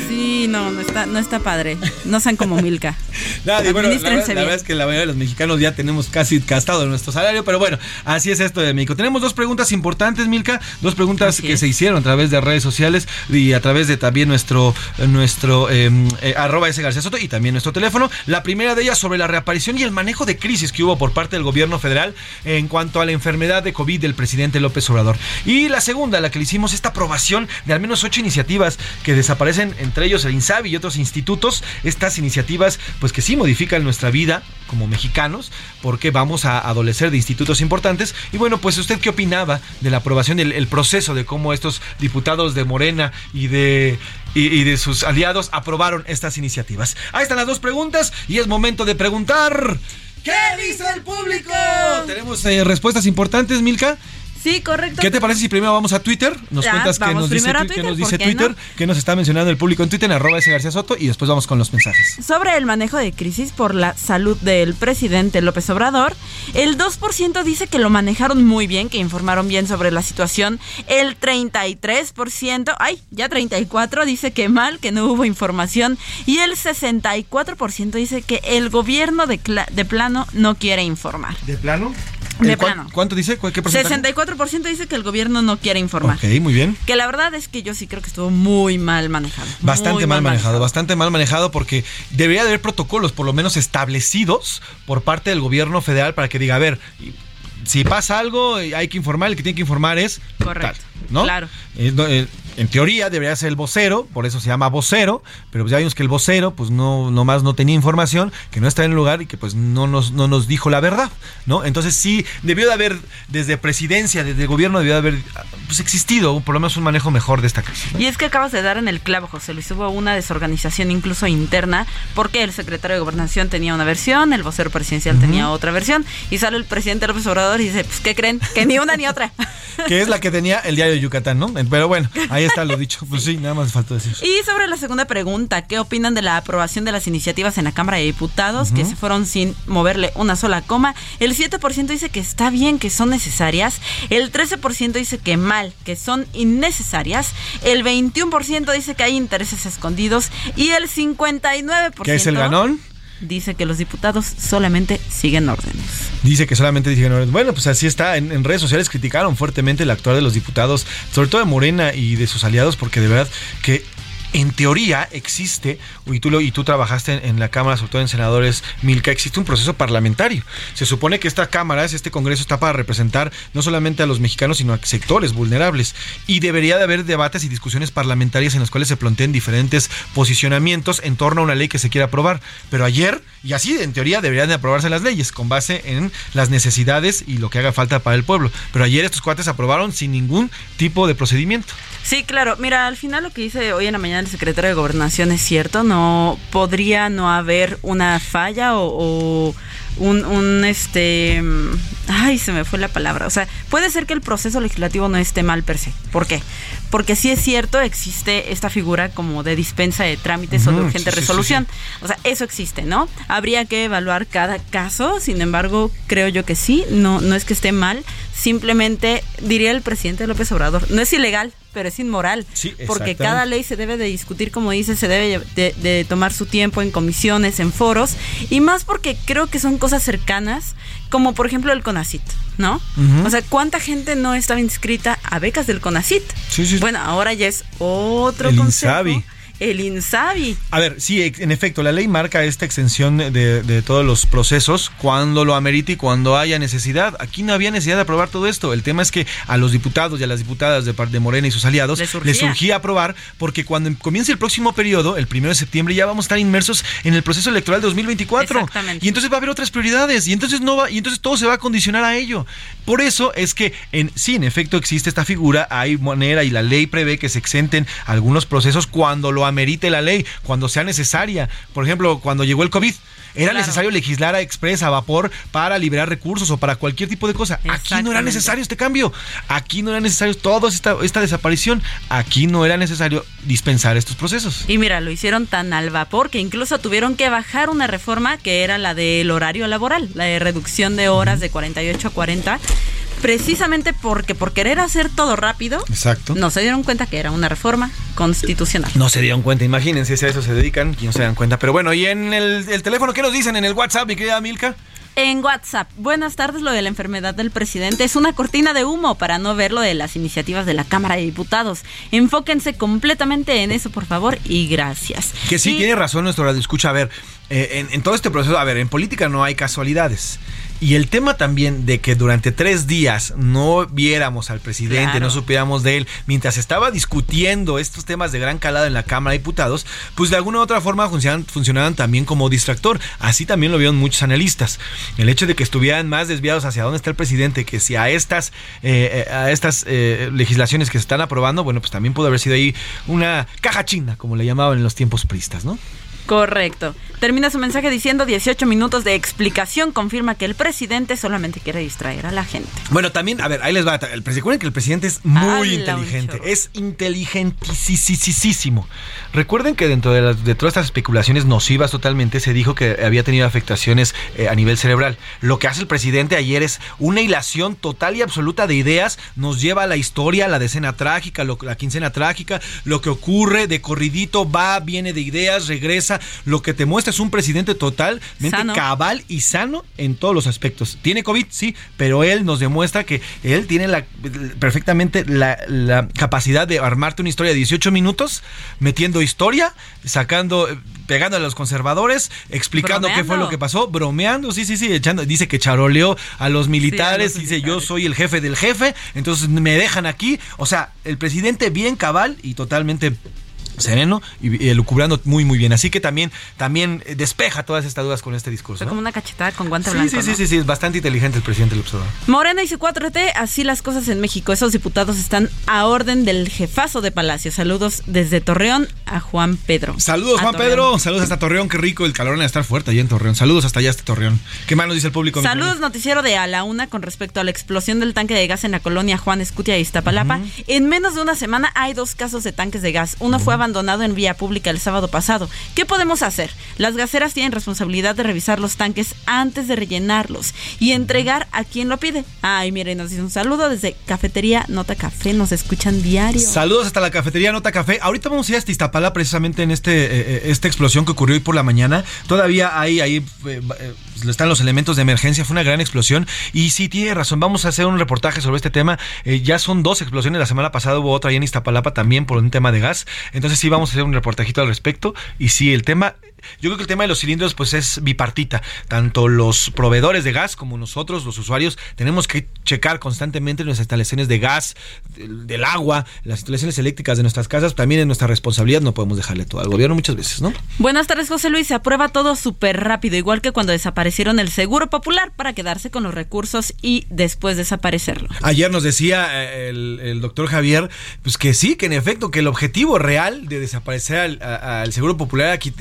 S18: Sí, no, no está, no está padre. No sean como Milka.
S4: Nadie, bueno, la, verdad, la verdad es que la mayoría de los mexicanos ya tenemos casi gastado nuestro salario, pero bueno, así es esto de México. Tenemos dos preguntas importantes, Milka, dos preguntas
S18: Así
S4: que
S18: es.
S4: se hicieron a través de redes sociales y a través de también nuestro, nuestro eh, eh, arroba ese García Soto y también nuestro teléfono. La primera de ellas sobre la reaparición y el manejo de crisis que hubo por parte del gobierno federal en cuanto a la enfermedad de COVID del presidente López Obrador. Y la segunda, la que le hicimos esta aprobación de al menos ocho iniciativas que desaparecen, entre ellos el INSABI y otros institutos. Estas iniciativas, pues que sí modifican nuestra vida como mexicanos, porque vamos a adolecer de institutos importantes. Y bueno, pues usted qué opinaba de la aprobación, del el proceso de cómo estos diputados de Morena y de y, de sus aliados aprobaron estas iniciativas. Ahí están las dos preguntas y es momento de preguntar. ¿Qué dice el público? Tenemos eh, respuestas importantes, Milka.
S18: Sí, correcto.
S4: ¿Qué te parece si primero vamos a Twitter? Nos
S18: Ya,
S4: cuentas qué nos dice,
S18: primero a
S4: twi- qué
S18: Twitter,
S4: nos
S18: ¿por
S4: dice Twitter,
S18: no?
S4: qué nos está mencionando el público en Twitter, en arroba ese García Soto, y después vamos con los mensajes.
S18: Sobre el manejo de crisis por la salud del presidente López Obrador, el 2% dice que lo manejaron muy bien, que informaron bien sobre la situación. El 33%, ay, ya 34 dice que mal, que no hubo información. Y el 64% dice que el gobierno de, de plano no quiere informar.
S4: ¿De plano?
S18: De
S4: Eh, ¿cuán-
S18: plano.
S4: ¿Cuánto dice? ¿Cu- ¿Qué porcentaje?
S18: 64% dice que el gobierno no quiere informar.
S4: Ok, muy bien.
S18: Que la verdad es que yo sí creo que estuvo muy mal manejado.
S4: Bastante mal manejado, bastante mal manejado porque debería de haber protocolos por lo menos establecidos por parte del gobierno federal para que diga, a ver, si pasa algo hay que informar, el que tiene que informar es
S18: Correcto.
S4: tal, ¿no?
S18: Claro.
S4: Eh, no, eh, en teoría debería ser el vocero, por eso se llama vocero, pero ya vimos que el vocero pues no nomás no tenía información, que no está en el lugar y que pues no nos, no nos dijo la verdad, ¿no? Entonces sí, debió de haber desde presidencia, desde gobierno debió de haber pues existido por lo menos un manejo mejor de esta crisis. ¿no?
S18: Y es que acabas de dar en el clavo, José Luis. Hubo una desorganización incluso interna, porque el secretario de Gobernación tenía una versión, el vocero presidencial tenía otra versión, y sale el presidente López Obrador y dice, pues, ¿qué creen? Que ni una ni otra.
S4: que es la que tenía el diario de Yucatán, ¿no? Pero bueno, ahí está lo dicho. Pues sí, nada más faltó decir.
S18: Y sobre la segunda pregunta, ¿qué opinan de la aprobación de las iniciativas en la Cámara de Diputados que se fueron sin moverle una sola coma? El 7% dice que está bien, que son necesarias. El 13% dice que mal, que son innecesarias. El 21% dice que hay intereses escondidos. Y el 59%
S4: ¿Qué es el ganón?
S18: Dice que los diputados solamente siguen órdenes.
S4: Dice que solamente dijeron, bueno, pues así está. En, en redes sociales criticaron fuertemente el actuar de los diputados, sobre todo de Morena y de sus aliados, porque de verdad que en teoría existe, y tú, lo, y tú trabajaste en, la Cámara, sobre todo en senadores, Milka, existe un proceso parlamentario. Se supone que esta Cámara, este Congreso está para representar no solamente a los mexicanos, sino a sectores vulnerables. Y debería de haber debates y discusiones parlamentarias en las cuales se planteen diferentes posicionamientos en torno a una ley que se quiera aprobar. Pero ayer, y así en teoría deberían de aprobarse las leyes, con base en las necesidades y lo que haga falta para el pueblo. Pero ayer estos cuates aprobaron sin ningún tipo de procedimiento.
S18: Sí, claro. Mira, al final lo que dice hoy en la mañana el secretario de Gobernación es cierto. No podría no haber una falla o, o un, un, este, ay, se me fue la palabra. O sea, puede ser que el proceso legislativo no esté mal per se. ¿Por qué? Porque sí es cierto, existe esta figura como de dispensa de trámites o de urgente
S4: sí, sí, sí,
S18: resolución. O sea, eso existe, ¿no? Habría que evaluar cada caso, sin embargo, creo yo que sí, no, no es que esté mal, simplemente diría el presidente López Obrador, no es ilegal, pero es inmoral,
S4: Sí,
S18: porque cada ley se debe de discutir, como dice, se debe de, de tomar su tiempo en comisiones, en foros, y más porque creo que son cosas cercanas, como por ejemplo el CONACIT, ¿no? O sea, ¿cuánta gente no estaba inscrita a becas del CONACIT?
S4: Sí, sí.
S18: Bueno, ahora ya es otro
S4: El
S18: consejo.
S4: INSABI.
S18: El INSABI.
S4: A ver, sí, en efecto, la ley marca esta exención de, de todos los procesos cuando lo amerite y cuando haya necesidad. Aquí no había necesidad de aprobar todo esto. El tema es que a los diputados y a las diputadas de, de Morena y sus aliados
S18: Les
S4: les
S18: surgía.
S4: surgía aprobar porque cuando em- comience el próximo periodo, el primero de septiembre, ya vamos a estar inmersos en el proceso electoral de 2024.
S18: Exactamente.
S4: Y entonces va a haber otras prioridades y entonces no va y entonces todo se va a condicionar a ello. Por eso es que en sí, en efecto existe esta figura, hay manera y la ley prevé que se exenten algunos procesos cuando lo amerite la ley, cuando sea necesaria. Por ejemplo, cuando llegó el COVID, era
S18: Claro.
S4: necesario legislar a expresa, a vapor, para liberar recursos o para cualquier tipo de cosa. Aquí no era necesario este cambio. Aquí no era necesario toda esta, esta desaparición. Aquí no era necesario dispensar estos procesos.
S18: Y mira, lo hicieron tan al vapor que incluso tuvieron que bajar una reforma que era la del horario laboral, la de reducción de horas de 48 a 40, precisamente porque por querer hacer todo rápido,
S4: Exacto.
S18: no se dieron cuenta que era una reforma constitucional.
S4: No se dieron cuenta, imagínense si a eso se dedican y no se dan cuenta. Pero bueno, y en el, el teléfono, ¿qué nos dicen en el WhatsApp, mi querida Milka?
S18: En WhatsApp, buenas tardes, lo de la enfermedad del presidente es una cortina de humo para no ver lo de las iniciativas de la Cámara de Diputados. Enfóquense completamente en eso, por favor, y gracias.
S4: Que sí,
S18: Y-
S4: tiene razón nuestro radio escucha. A ver, eh, en, en todo este proceso, a ver, en política no hay casualidades. Y el tema también de que durante tres días no viéramos al presidente,
S18: Claro.
S4: no supiéramos de él, mientras estaba discutiendo estos temas de gran calado en la Cámara de Diputados, pues de alguna u otra forma funcionaban, funcionaban también como distractor. Así también lo vieron muchos analistas. El hecho de que estuvieran más desviados hacia dónde está el presidente que si a estas, eh, eh, a estas eh, legislaciones que se están aprobando, bueno, pues también pudo haber sido ahí una caja china, como le llamaban en los tiempos pristas, ¿no?
S18: Correcto. Termina su mensaje diciendo 18 minutos de explicación confirma que el presidente solamente quiere distraer a la gente.
S4: Bueno, también, a ver, ahí les va. El, recuerden que el presidente es muy inteligente. Es inteligentísimo. Recuerden que dentro de, las- de todas estas especulaciones nocivas totalmente se dijo que había tenido afectaciones eh, a nivel cerebral. Lo que hace el presidente ayer es una hilación total y absoluta de ideas. Nos lleva a la historia, la decena trágica, lo- la quincena trágica, lo que ocurre de corridito, va, viene de ideas, regresa. Lo que te muestra es un presidente totalmente
S18: Sano.
S4: cabal y sano en todos los aspectos. Tiene COVID, sí, pero él nos demuestra que él tiene la, perfectamente la, la capacidad de armarte una historia de 18 minutos, metiendo historia, sacando, eh, pegando a los conservadores, explicando qué fue lo que pasó, bromeando, sí, sí, sí, echando, dice que charoleó a los militares,
S18: los
S4: dice yo soy el jefe del jefe, entonces me dejan aquí, o sea, el presidente bien cabal y totalmente sereno y, y elucubrando muy muy bien. Así que también también despeja todas estas dudas con este discurso.
S18: Fue
S4: ¿no?
S18: como una cachetada con guante
S4: Sí,
S18: blanco.
S4: sí, sí,
S18: ¿no?
S4: sí, sí, es bastante inteligente el presidente López Obrador.
S18: Morena y su 4T, así las cosas en México. Esos diputados están a orden del jefazo de Palacio. Saludos desde Torreón a Juan Pedro.
S4: Saludos
S18: A
S4: Juan
S18: Torreón.
S4: Pedro, saludos hasta Torreón, qué rico el calor en estar fuerte allá en Torreón. Saludos hasta allá hasta Torreón. ¿Qué más nos dice el público?
S18: Saludos, noticiero de A la Una con respecto a la explosión del tanque de gas en la colonia Juan Escutia y Iztapalapa. En menos de una semana hay dos casos de tanques de gas. Uno fue abandonado en vía pública el sábado pasado. ¿Qué podemos hacer? Las gaseras tienen responsabilidad de revisar los tanques antes de rellenarlos y entregar a quien lo pide. Ay, miren, nos dice un saludo desde Cafetería Nota Café. Nos escuchan diario.
S4: Saludos hasta la cafetería Nota Café. Ahorita vamos a ir hasta Iztapala precisamente en este eh, eh, esta explosión que ocurrió hoy por la mañana. Todavía hay ahí eh, están los elementos de emergencia. Fue una gran explosión y sí tiene razón. Vamos a hacer un reportaje sobre este tema. Ya son dos explosiones. La semana pasada hubo otra ahí en Iztapalapa también por un tema de gas. Entonces sí vamos a hacer un reportajito al respecto. Y sí, el tema yo creo que el tema de los cilindros pues es bipartita. Tanto los proveedores de gas como nosotros, los usuarios, tenemos que checar constantemente nuestras instalaciones de gas, del, del agua, las instalaciones eléctricas de nuestras casas. También es nuestra responsabilidad, no podemos dejarle todo al gobierno muchas veces, ¿no?
S18: Buenas tardes, José Luis. Se aprueba todo súper rápido, igual que cuando desaparecieron el Seguro Popular para quedarse con los recursos y después desaparecerlo.
S4: Ayer nos decía eh, el, el doctor Javier, pues que sí, que en efecto, que el objetivo real de desaparecer al, a- al Seguro Popular era qui-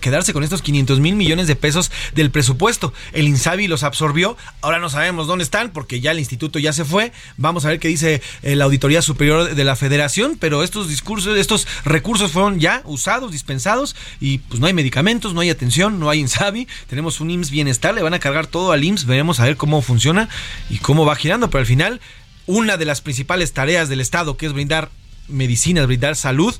S4: quedarse con estos 500 mil millones de pesos del presupuesto. El INSABI los absorbió, ahora no sabemos dónde están porque ya el instituto ya se fue. Vamos a ver qué dice eh, la Auditoría Superior de la Federación, pero estos discursos, estos recursos fueron ya usados, dispensados y pues no hay medicamentos, no hay atención, no hay INSABI, tenemos un IMSS bienestar, le van a cargar todo al IMSS, veremos a ver cómo funciona y cómo va girando, pero al final una de las principales tareas del Estado, que es brindar medicinas, brindar salud,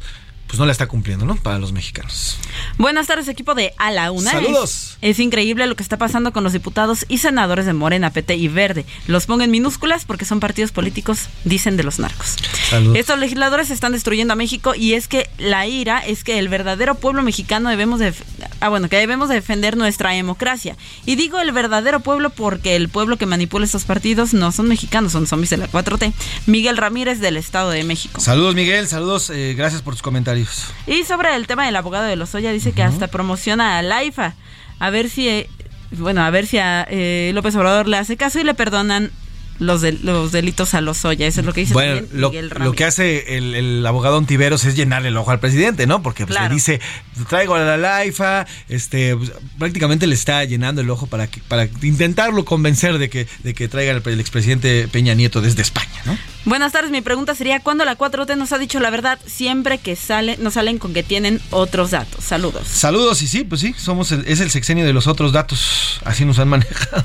S4: pues no la está cumpliendo, ¿no? Para los mexicanos.
S18: Buenas tardes, equipo de A la Una.
S4: Saludos.
S18: Es, es increíble lo que está pasando con los diputados y senadores de Morena, PT y Verde. Los pongo en minúsculas porque son partidos políticos, dicen de los narcos.
S4: Saludos.
S18: Estos legisladores están destruyendo a México y es que la ira es que el verdadero pueblo mexicano debemos de, ah, bueno, que debemos de defender nuestra democracia. Y digo el verdadero pueblo porque el pueblo que manipula estos partidos no son mexicanos, son zombies de la 4T. Miguel Ramírez del Estado de México.
S4: Saludos, Miguel, saludos, eh, gracias por tus comentarios.
S18: Y sobre el tema del abogado de Lozoya, dice que hasta promociona a Laifa. A ver si, eh, bueno, a ver si a eh, López Obrador le hace caso y le perdonan los, de- los delitos a Lozoya. Eso es lo que dice
S4: Bueno, lo, lo que hace el, el abogado Ontiveros es llenarle el ojo al presidente, ¿no? Porque pues,
S18: Claro.
S4: le dice, traigo a la laifa, este, pues, prácticamente le está llenando el ojo para que, para intentarlo convencer de que, de que traiga el, el expresidente Peña Nieto desde España, ¿no?
S18: Buenas tardes, mi pregunta sería, ¿cuándo la 4T nos ha dicho la verdad? Siempre que sale, nos salen con que tienen otros datos. Saludos.
S4: Saludos, y sí, pues sí, somos el- es el sexenio de los otros datos, así nos han manejado.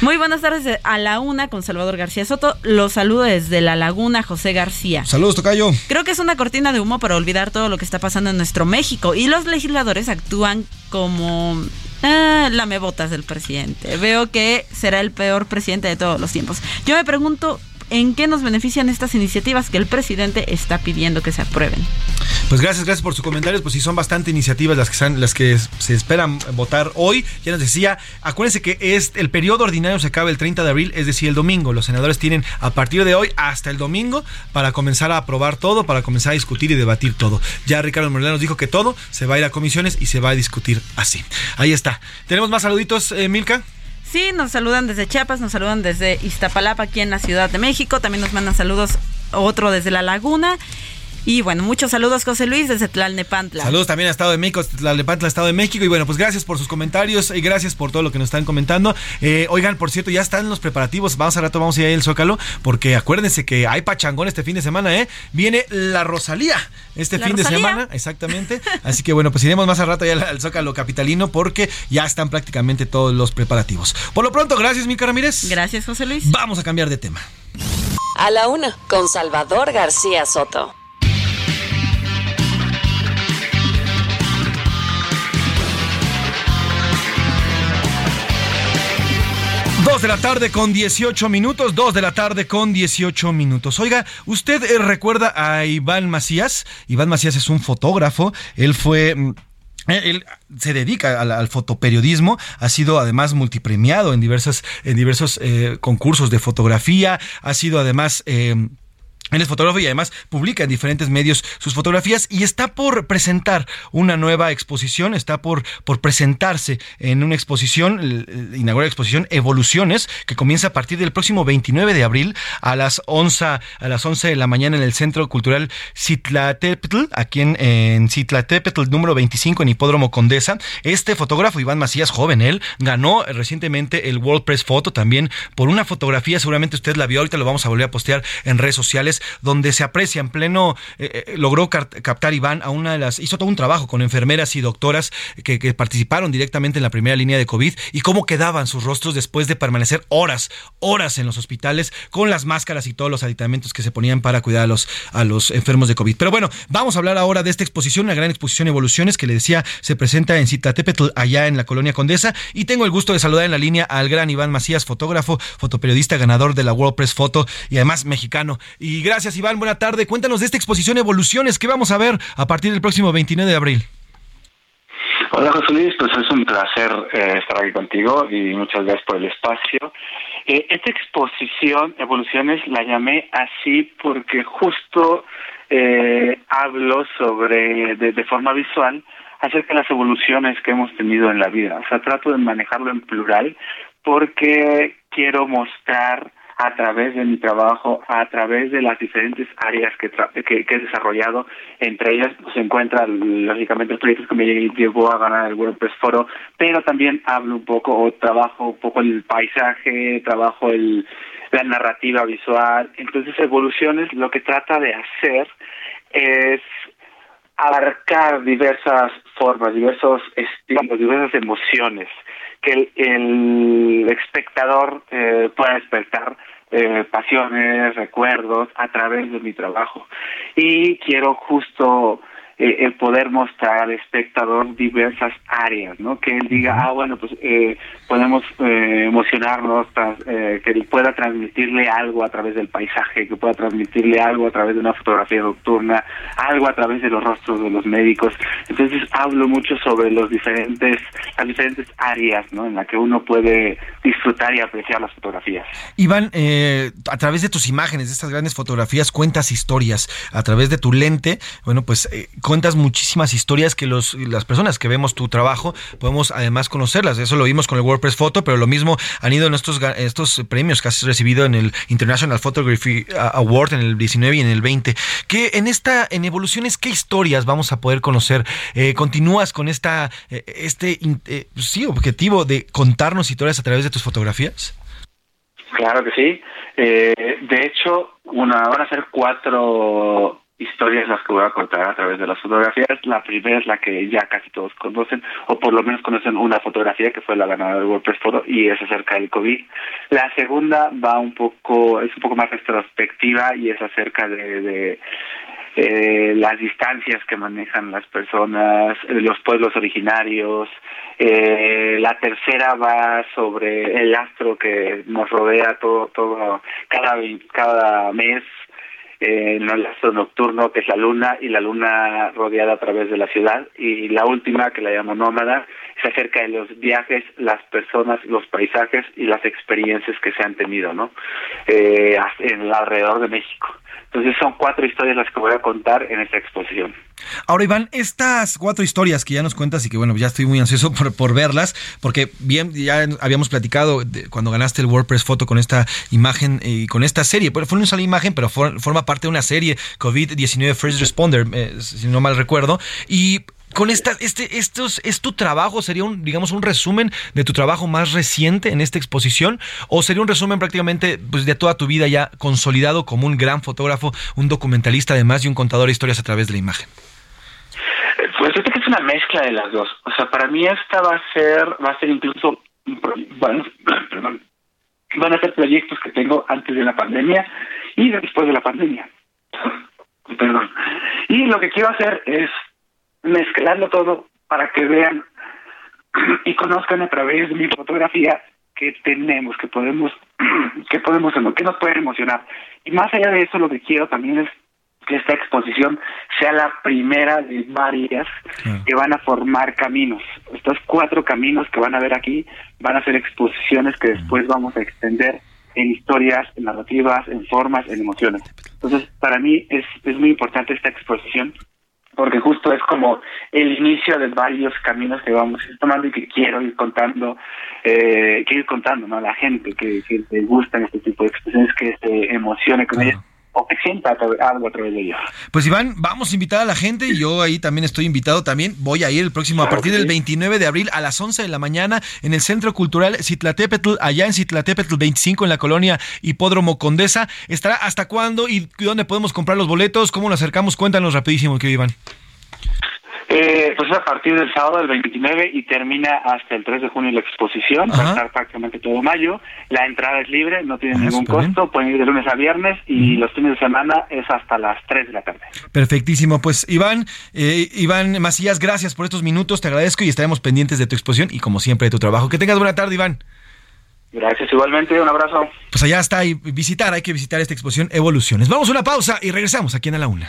S18: Muy buenas tardes a la una con Salvador García Soto. Los saludo desde La Laguna, José García.
S4: Saludos, Tocayo.
S18: Creo que es una cortina de humo para olvidar todo lo que está pasando en nuestro México y los legisladores actúan como ah, lamebotas del presidente. Veo que será el peor presidente de todos los tiempos. Yo me pregunto, en qué nos benefician estas iniciativas que el presidente está pidiendo que se aprueben.
S4: Pues gracias, gracias por sus comentarios. Pues sí, son bastante iniciativas las que, se esperan votar hoy. Ya nos decía, acuérdense que es, el periodo ordinario se acaba el 30 de abril, es decir, el domingo. Los senadores tienen a partir de hoy hasta el domingo para comenzar a aprobar todo, para comenzar a discutir y debatir todo. Ya Ricardo Moreno nos dijo que todo se va a ir a comisiones y se va a discutir así. Ahí está. ¿Tenemos más saluditos, eh, Milka?
S18: Sí, nos saludan desde Chiapas, nos saludan desde Iztapalapa, aquí en la Ciudad de México. También nos mandan saludos otro desde La Laguna. Y bueno, muchos saludos, José Luis, desde Tlalnepantla.
S4: Saludos también a Estado de México, Tlalnepantla, Estado de México. Y bueno, pues gracias por sus comentarios y gracias por todo lo que nos están comentando. Eh, oigan, por cierto, ya están los preparativos. Vamos a rato, vamos a ir ahí al Zócalo, porque acuérdense que hay pachangón este fin de semana, ¿eh? Viene la Rosalía este fin de semana, exactamente. Así que bueno, pues iremos más a rato ya al Zócalo Capitalino, porque ya están prácticamente todos los preparativos. Por lo pronto, gracias, Mica Ramírez.
S18: Gracias, José Luis.
S4: Vamos a cambiar de tema.
S6: A la una, con Salvador García Soto.
S4: Dos de la tarde con 18 minutos, dos de la tarde con 18 minutos. Oiga, ¿usted eh, recuerda a Iván Macías? Iván Macías es un fotógrafo, él fue... Mm, eh, él se dedica al, fotoperiodismo, ha sido además multipremiado en, diversas, en diversos eh, concursos de fotografía, ha sido además él es fotógrafo y además publica en diferentes medios sus fotografías y está por presentar una nueva exposición, está por, por presentarse en una exposición, inaugura la exposición Evoluciones, que comienza a partir del próximo 29 de abril a las 11, a las 11 de la mañana en el Centro Cultural Citlatepetl, aquí en, en Citlatepetl número 25 en Hipódromo Condesa. Este fotógrafo, Iván Macías, joven él, ganó recientemente el World Press Photo también por una fotografía, seguramente usted la vio, ahorita lo vamos a volver a postear en redes sociales donde se aprecia en pleno, eh, eh, logró captar Iván a una de las, hizo todo un trabajo con enfermeras y doctoras que, participaron directamente en la primera línea de COVID y cómo quedaban sus rostros después de permanecer horas, horas en los hospitales con las máscaras y todos los aditamentos que se ponían para cuidar a los, enfermos de COVID. Pero bueno, vamos a hablar ahora de esta exposición, una gran exposición Evoluciones que le decía se presenta en Citatepetl allá en la colonia Condesa y tengo el gusto de saludar en la línea al gran Iván Macías, fotógrafo, fotoperiodista, ganador de la World Press Photo y además mexicano. Y Gracias, Iván. Buena tarde. Cuéntanos de esta exposición Evoluciones que vamos a ver a partir del próximo 29 de abril.
S19: Hola José Luis, pues es un placer eh, estar aquí contigo y muchas gracias por el espacio. Eh, esta exposición, Evoluciones, la llamé así porque justo eh, hablo sobre, de, de, forma visual, acerca de las evoluciones que hemos tenido en la vida. O sea, trato de manejarlo en plural porque quiero mostrar a través de mi trabajo, a través de las diferentes áreas que, que, he desarrollado. Entre ellas pues, se encuentran, lógicamente, los proyectos que me llevó a ganar el WordPress Foro, pero también hablo un poco o trabajo un poco el paisaje, trabajo el, la narrativa visual. Entonces, Evoluciones lo que trata de hacer es abarcar diversas formas, diversos estilos, diversas emociones que el, espectador eh, pueda despertar eh, pasiones, recuerdos a través de mi trabajo. Y quiero justo eh, el poder mostrar al espectador diversas áreas, ¿no? Que él diga, ah, bueno, pues eh, podemos eh, emocionarnos, que él pueda transmitirle algo a través del paisaje, que pueda transmitirle algo a través de una fotografía nocturna, algo a través de los rostros de los médicos. Entonces hablo mucho sobre los diferentes, las diferentes áreas, ¿no? En la que uno puede disfrutar y apreciar las fotografías.
S4: Iván, a través de tus imágenes, de estas grandes fotografías, cuentas historias. A través de tu lente, bueno, pues cuentas muchísimas historias que los, las personas que vemos tu trabajo podemos además conocerlas. Eso lo vimos con el WordPress Photo, pero lo mismo han ido en estos, estos premios que has recibido en el International Photography Award en el 19 y en el 20. Que en esta, en Evoluciones, ¿qué historias vamos a poder conocer? Eh, ¿Continúas con esta, eh, este eh, sí, objetivo de contarnos historias a través de tus fotografías?
S19: Claro que sí. de hecho, una, van a ser cuatro historias las que voy a contar a través de las fotografías. La primera es la que ya casi todos conocen, o por lo menos conocen una fotografía que fue la ganadora del WordPress Photo y es acerca del COVID. La segunda va un poco, es un poco más retrospectiva y es acerca de, de eh, las distancias que manejan las personas, los pueblos originarios. Eh, la tercera va sobre el astro que nos rodea todo, todo cada, cada mes eh, el astro nocturno, que es la luna, y la luna rodeada a través de la ciudad. Y la última, que la llamo nómada, es acerca de los viajes, las personas, los paisajes y las experiencias que se han tenido, ¿no? Eh, en alrededor de México. Entonces son cuatro historias las que voy a contar en esta exposición.
S4: Ahora, Iván, estas cuatro historias que ya nos cuentas y que bueno, ya estoy muy ansioso por, verlas, porque bien, ya habíamos platicado cuando ganaste el WordPress Photo con esta imagen y con esta serie, pero fue una sola imagen, pero forma parte de una serie COVID-19 First Responder, eh, si no mal recuerdo, y con esta, este, estos, ¿es tu trabajo? ¿Sería un, digamos, un resumen de tu trabajo más reciente en esta exposición? ¿O sería un resumen prácticamente pues, de toda tu vida ya consolidado como un gran fotógrafo, un documentalista además y un contador de historias a través de la imagen?
S19: Eh, pues yo creo que es una mezcla de las dos. O sea, para mí esta va a ser, va a ser incluso, bueno, perdón, van a ser proyectos que tengo antes de la pandemia y después de la pandemia. Perdón. Y lo que quiero hacer es mezclando todo para que vean y conozcan a través de mi fotografía que tenemos, que podemos, que podemos, que nos puede emocionar. Y más allá de eso, lo que quiero también es que esta exposición sea la primera de varias que van a formar caminos. Estos cuatro caminos que van a ver aquí van a ser exposiciones que después vamos a extender en historias, en narrativas, en formas, en emociones. Entonces, para mí es, es muy importante esta exposición porque justo es como el inicio de varios caminos que vamos a ir tomando y que quiero ir contando, eh, quiero ir contando ¿no? a la gente que, que le gustan este tipo de expresiones, que se emocione con ellas o que sienta algo a través de ellos.
S4: Pues Iván, vamos a invitar a la gente y yo ahí también estoy invitado también. Voy a ir el próximo, a partir del 29 de abril a las 11 de la mañana en el Centro Cultural Citlatépetl, allá en Citlatépetl 25 en la colonia Hipódromo Condesa. ¿Estará hasta cuándo y dónde podemos comprar los boletos? ¿Cómo nos acercamos? Cuéntanos rapidísimo, que Iván.
S19: Eh, pues a partir del sábado del 29 y termina hasta el 3 de junio la exposición, va a estar prácticamente todo mayo. La entrada es libre, no tiene ah, ningún costo, pueden ir de lunes a viernes y los fines de semana es hasta las 3 de la tarde.
S4: Perfectísimo, pues Iván, eh, Iván Macías, gracias por estos minutos, te agradezco y estaremos pendientes de tu exposición y como siempre de tu trabajo. Que tengas buena tarde, Iván.
S19: Gracias, igualmente, un abrazo.
S4: Pues allá está, y visitar, hay que visitar esta exposición Evoluciones. Vamos a una pausa y regresamos aquí en A la Una.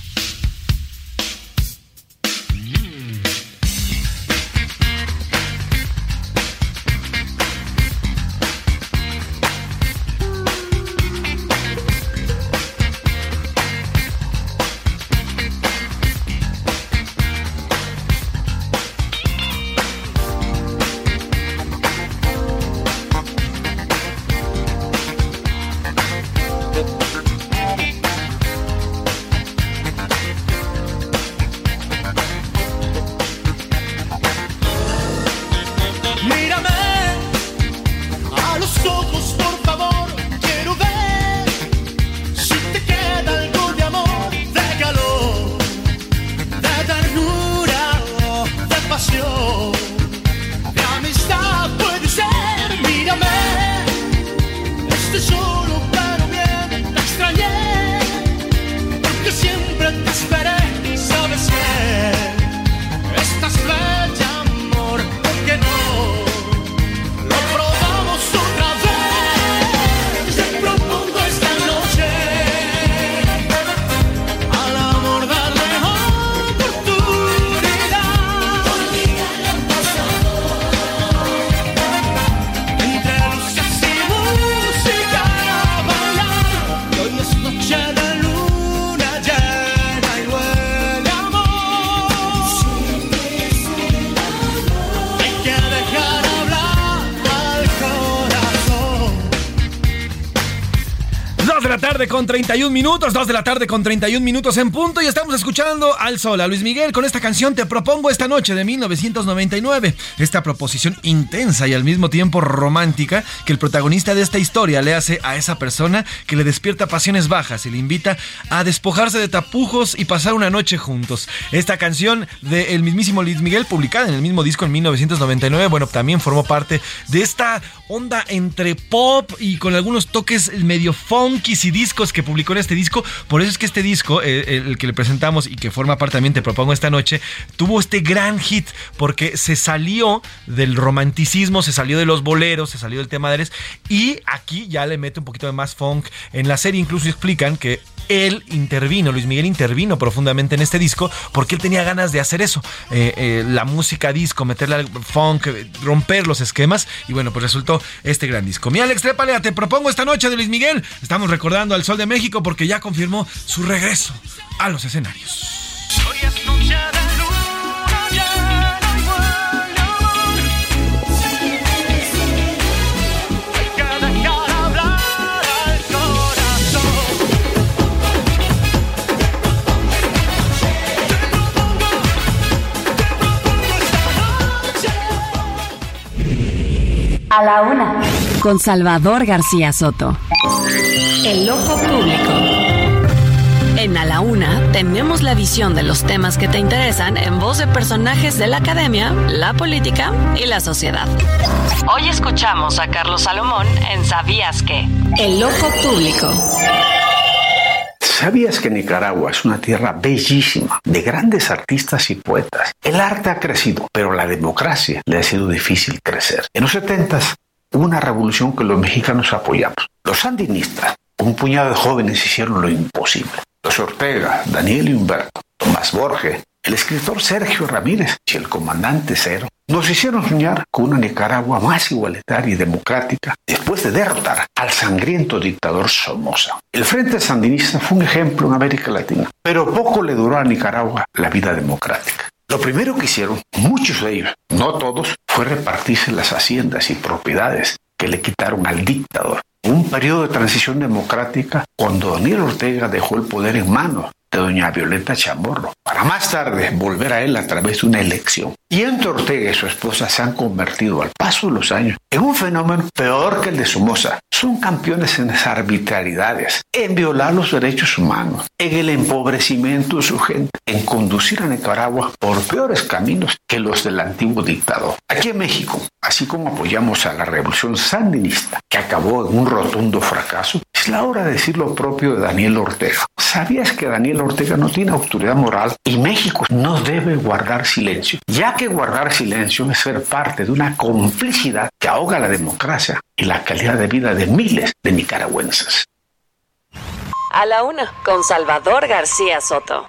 S4: 31 minutos, 2 de la tarde con 31 minutos en punto y estamos escuchando al sol, a Luis Miguel con esta canción Te propongo esta noche de 1999. Esta proposición intensa y al mismo tiempo romántica que el protagonista de esta historia le hace a esa persona que le despierta pasiones bajas y le invita a despojarse de tapujos y pasar una noche juntos. Esta canción del mismísimo Luis Miguel publicada en el mismo disco en 1999, bueno, también formó parte de esta onda entre pop y con algunos toques medio funkies y discos que publicó en este disco. Por eso es que este disco, eh, el que le presentamos y que forma parte también, te propongo esta noche, tuvo este gran hit porque se salió del romanticismo, se salió de los boleros, se salió del tema de Ares y aquí ya le mete un poquito de más funk. En la serie incluso explican que él intervino, Luis Miguel intervino profundamente en este disco porque él tenía ganas de hacer eso, eh, eh, la música disco, meterle al funk, romper los esquemas y bueno, pues resultó este gran disco. Mi Alex Trépalea, te propongo esta noche de Luis Miguel. Estamos recordando al Sol de México porque ya confirmó su regreso a los escenarios.
S6: A la una. Con Salvador García Soto. El ojo público. En A la Una tenemos la visión de los temas que te interesan en voz de personajes de la academia, la política y la sociedad. Hoy escuchamos a Carlos Salomón en Sabías que. El ojo público.
S20: ¿Sabías que Nicaragua es una tierra bellísima, de grandes artistas y poetas? El arte ha crecido, pero la democracia le ha sido difícil crecer. En los 70 hubo una revolución que los mexicanos apoyamos. Los sandinistas, un puñado de jóvenes hicieron lo imposible. Los Ortega, Daniel Humberto, Tomás Borges, el escritor Sergio Ramírez y el comandante Cero nos hicieron soñar con una Nicaragua más igualitaria y democrática después de derrotar al sangriento dictador Somoza. El Frente Sandinista fue un ejemplo en América Latina, pero poco le duró a Nicaragua la vida democrática. Lo primero que hicieron, muchos de ellos, no todos, fue repartirse las haciendas y propiedades que le quitaron al dictador. Un periodo de transición democrática cuando Daniel Ortega dejó el poder en manos de doña Violeta Chamorro, para más tarde volver a él a través de una elección. Y entre Ortega y su esposa se han convertido al paso de los años en un fenómeno peor que el de Somoza. Son campeones en las arbitrariedades, en violar los derechos humanos, en el empobrecimiento de su gente, en conducir a Nicaragua por peores caminos que los del antiguo dictador. Aquí en México, así como apoyamos a la revolución sandinista, que acabó en un rotundo fracaso, es la hora de decir lo propio de Daniel Ortega. ¿Sabías que Daniel Ortega no tiene autoridad moral y México no debe guardar silencio? Ya que guardar silencio es ser parte de una complicidad que ahoga la democracia y la calidad de vida de miles de nicaragüenses.
S6: A la una, con Salvador García Soto.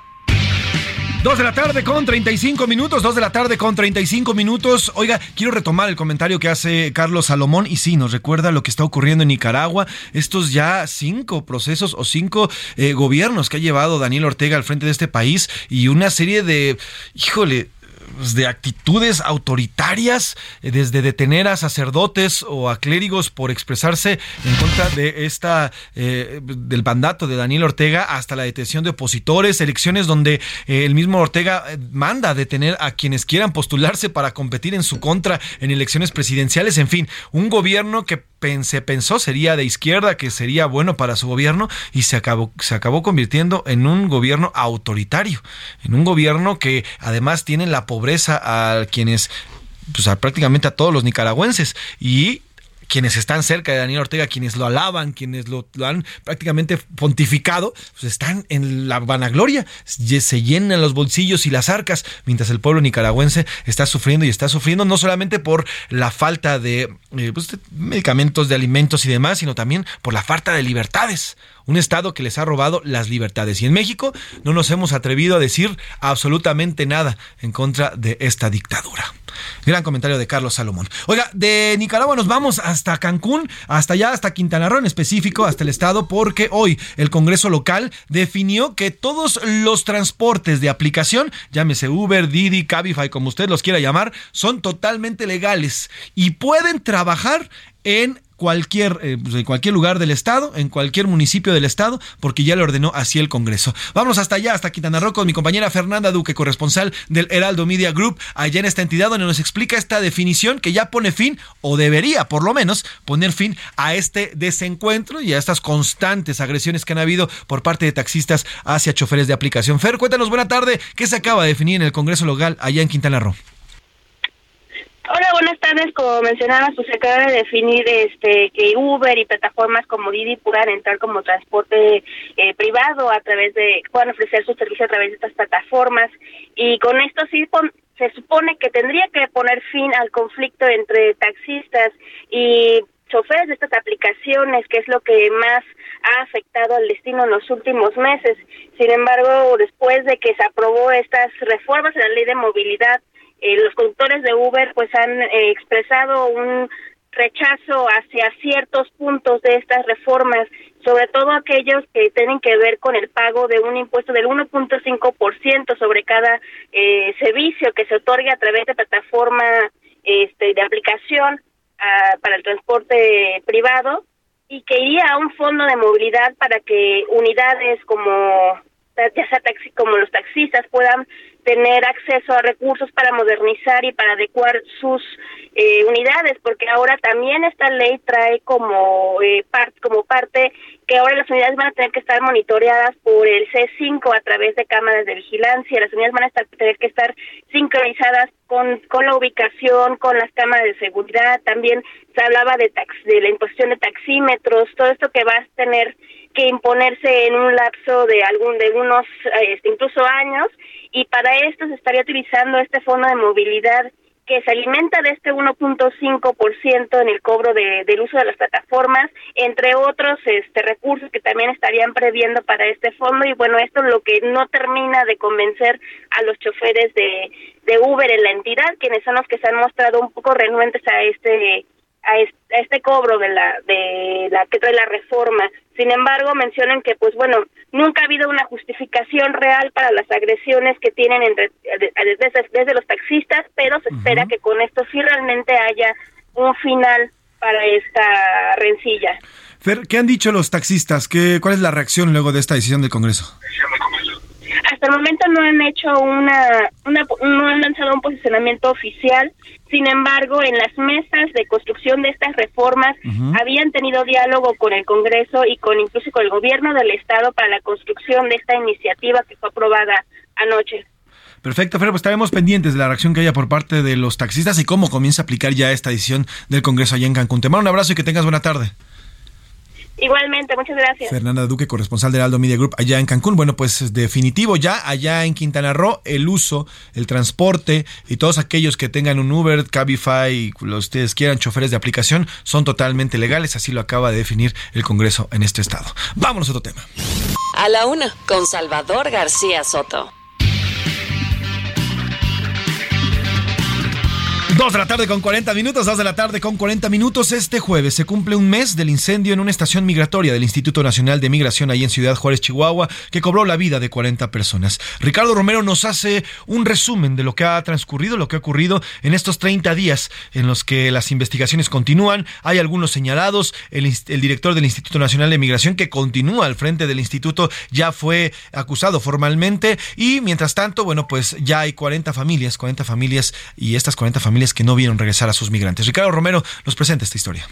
S4: 2 de la tarde con 35 minutos, 2 de la tarde con 35 minutos. Oiga, quiero retomar el comentario que hace Carlos Salomón y sí, nos recuerda lo que está ocurriendo en Nicaragua, estos ya cinco procesos o cinco eh, gobiernos que ha llevado Daniel Ortega al frente de este país y una serie de, híjole, de actitudes autoritarias, eh, desde detener a sacerdotes o a clérigos por expresarse en contra de esta eh, del mandato de Daniel Ortega, hasta la detención de opositores, elecciones donde eh, el mismo Ortega manda detener a quienes quieran postularse para competir en su contra en elecciones presidenciales, en fin, un gobierno que se pensó sería de izquierda, que sería bueno para su gobierno y se acabó, se acabó convirtiendo en un gobierno autoritario, en un gobierno que además tiene la pobreza a quienes, pues a prácticamente a todos los nicaragüenses y quienes están cerca de Daniel Ortega, quienes lo alaban, quienes lo, han prácticamente pontificado, pues están en la vanagloria, se llenan los bolsillos y las arcas, mientras el pueblo nicaragüense está sufriendo y está sufriendo no solamente por la falta de, eh, pues, de medicamentos, de alimentos y demás, sino también por la falta de libertades un Estado que les ha robado las libertades. Y en México no nos hemos atrevido a decir absolutamente nada en contra de esta dictadura. Gran comentario de Carlos Salomón. Oiga, de Nicaragua nos vamos hasta Cancún, hasta allá, hasta Quintana Roo en específico, hasta el estado, porque hoy el Congreso local definió que todos los transportes de aplicación, llámese Uber, Didi, Cabify, como usted los quiera llamar, son totalmente legales y pueden trabajar en cualquier, eh, pues, en cualquier lugar del estado, en cualquier municipio del estado, porque ya le ordenó así el Congreso. Vamos hasta allá, hasta Quintana Roo, con mi compañera Fernanda Duque, corresponsal del Heraldo Media Group, allá en esta entidad, donde nos explica esta definición que ya pone fin, o debería por lo menos poner fin a este desencuentro y a estas constantes agresiones que han habido por parte de taxistas hacia choferes de aplicación. Fer, cuéntanos, buena tarde, ¿qué se acaba de definir en el Congreso local allá en Quintana Roo?
S21: Hola, buenas tardes. Como mencionabas, pues se acaba de definir este que Uber y plataformas como Didi puedan entrar como transporte eh, privado a través de, puedan ofrecer su servicio a través de estas plataformas. Y con esto sí se supone que tendría que poner fin al conflicto entre taxistas y choferes de estas aplicaciones, que es lo que más ha afectado al destino en los últimos meses. Sin embargo, después de que se aprobó estas reformas en la ley de movilidad, eh, los conductores de Uber pues han eh, expresado un rechazo hacia ciertos puntos de estas reformas, sobre todo aquellos que tienen que ver con el pago de un impuesto del 1.5% sobre cada eh, servicio que se otorgue a través de plataforma este, de aplicación ah, para el transporte privado y que iría a un fondo de movilidad para que unidades como ya sea taxi, como los taxistas puedan tener acceso a recursos para modernizar y para adecuar sus eh, unidades, porque ahora también esta ley trae como, eh, parte como parte que ahora las unidades van a tener que estar monitoreadas por el C5 a través de cámaras de vigilancia, las unidades van a estar, tener que estar sincronizadas con, con la ubicación, con las cámaras de seguridad, también se hablaba de, tax, de la imposición de taxímetros, todo esto que va a tener que imponerse en un lapso de algún de unos este, incluso años y para esto se estaría utilizando este fondo de movilidad que se alimenta de este 1.5% en el cobro de, del uso de las plataformas, entre otros este recursos que también estarían previendo para este fondo y bueno, esto es lo que no termina de convencer a los choferes de, de Uber en la entidad, quienes son los que se han mostrado un poco renuentes a este a este, cobro de la de la que trae la reforma. Sin embargo, mencionan que pues bueno, nunca ha habido una justificación real para las agresiones que tienen entre, desde, desde los taxistas, pero se espera que con esto sí realmente haya un final para esta rencilla.
S4: Fer, ¿qué han dicho los taxistas? ¿Qué, ¿Cuál es la reacción luego de esta decisión del Congreso?
S21: Hasta el momento no han hecho una, una no han lanzado un posicionamiento oficial. Sin embargo, en las mesas de construcción de estas reformas habían tenido diálogo con el Congreso y con incluso con el gobierno del estado para la construcción de esta iniciativa que fue aprobada anoche.
S4: Perfecto, Fer, pues estaremos pendientes de la reacción que haya por parte de los taxistas y cómo comienza a aplicar ya esta decisión del Congreso allá en Cancún. Te mando un abrazo y que tengas buena tarde.
S21: Igualmente, muchas gracias.
S4: Fernanda Duque, corresponsal del Aldo Media Group allá en Cancún. Bueno, pues definitivo ya allá en Quintana Roo el uso, el transporte y todos aquellos que tengan un Uber, Cabify, lo que ustedes quieran, choferes de aplicación, son totalmente legales. Así lo acaba de definir el Congreso en este estado. Vámonos a otro tema.
S6: A la una, con Salvador García Soto.
S4: Dos de la tarde con 40 minutos, dos de la tarde con 40 minutos. Este jueves se cumple un mes del incendio en una estación migratoria del Instituto Nacional de Migración ahí en Ciudad Juárez, Chihuahua, que cobró la vida de 40 personas. Ricardo Romero nos hace un resumen de lo que ha transcurrido, lo que ha ocurrido en estos 30 días en los que las investigaciones continúan. Hay algunos señalados. El, el director del Instituto Nacional de Migración, que continúa al frente del instituto, ya fue acusado formalmente. Y mientras tanto, bueno, pues ya hay 40 familias, 40 familias y estas 40 familias que no vieron regresar a sus migrantes. Ricardo Romero nos presenta esta historia.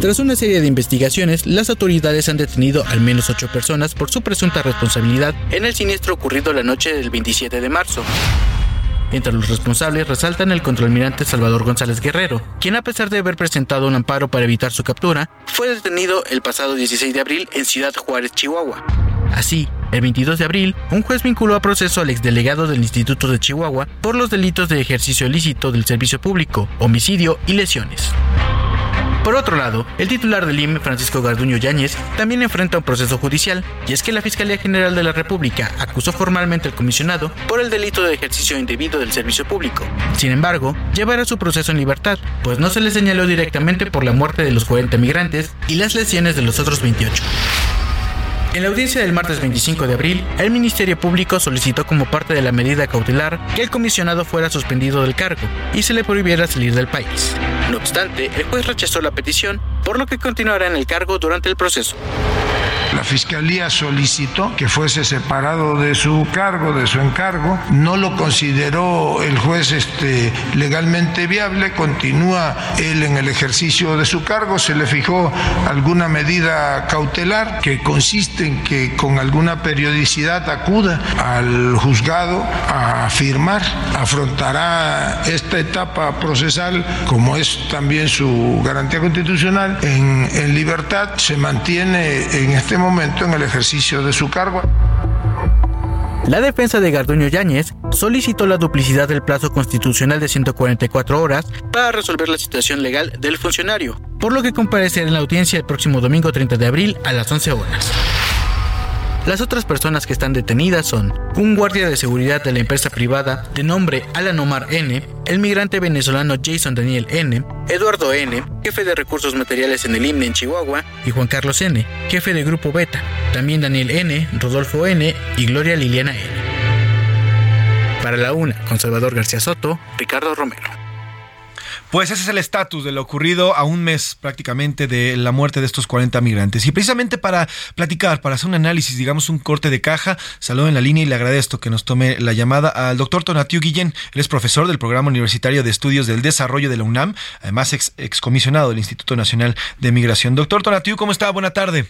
S22: Tras una serie de investigaciones, las autoridades han detenido al menos ocho personas por su presunta responsabilidad en el siniestro ocurrido la noche del 27 de marzo. Entre los responsables resaltan el contraalmirante Salvador González Guerrero, quien a pesar de haber presentado un amparo para evitar su captura, fue detenido el pasado 16 de abril en Ciudad Juárez, Chihuahua. Así, el 22 de abril, un juez vinculó a proceso al exdelegado del Instituto de Chihuahua por los delitos de ejercicio ilícito del servicio público, homicidio y lesiones. Por otro lado, el titular del IME, Francisco Garduño Yáñez, también enfrenta un proceso judicial, y es que la Fiscalía General de la República acusó formalmente al comisionado por el delito de ejercicio indebido del servicio público. Sin embargo, llevará su proceso en libertad, pues no se le señaló directamente por la muerte de los 40 migrantes y las lesiones de los otros 28. En la audiencia del martes 25 de abril, el Ministerio Público solicitó como parte de la medida cautelar que el comisionado fuera suspendido del cargo y se le prohibiera salir del país. No obstante, el juez rechazó la petición, por lo que continuará en el cargo durante el proceso.
S9: La fiscalía solicitó que fuese separado de su cargo, de su encargo. No lo consideró el juez este, legalmente viable. Continúa él en el ejercicio de su cargo. Se le fijó alguna medida cautelar que consiste en que con alguna periodicidad acuda al juzgado a firmar. Afrontará esta etapa procesal, como es también su garantía constitucional, en, en libertad. Se mantiene en este momento en el ejercicio de su cargo.
S22: La defensa de Garduño Yáñez solicitó la duplicidad del plazo constitucional de 144 horas para resolver la situación legal del funcionario, por lo que comparecerá en la audiencia el próximo domingo 30 de abril a las 11 horas. Las otras personas que están detenidas son un guardia de seguridad de la empresa privada de nombre Alan Omar N, el migrante venezolano Jason Daniel N, Eduardo N, jefe de recursos materiales en el IMNE en Chihuahua, y Juan Carlos N, jefe de Grupo Beta, también Daniel N, Rodolfo N y Gloria Liliana N. Para la una, con Salvador García Soto, Ricardo Romero.
S4: Pues ese es el estatus de lo ocurrido a un mes prácticamente de la muerte de estos 40 migrantes. Y precisamente para platicar, para hacer un análisis, digamos un corte de caja, saludo en la línea y le agradezco que nos tome la llamada al doctor Tonatiu Guillén. Él es profesor del Programa Universitario de Estudios del Desarrollo de la UNAM, además ex, excomisionado del Instituto Nacional de Migración. Doctor Tonatiu, ¿cómo está? Buena tarde.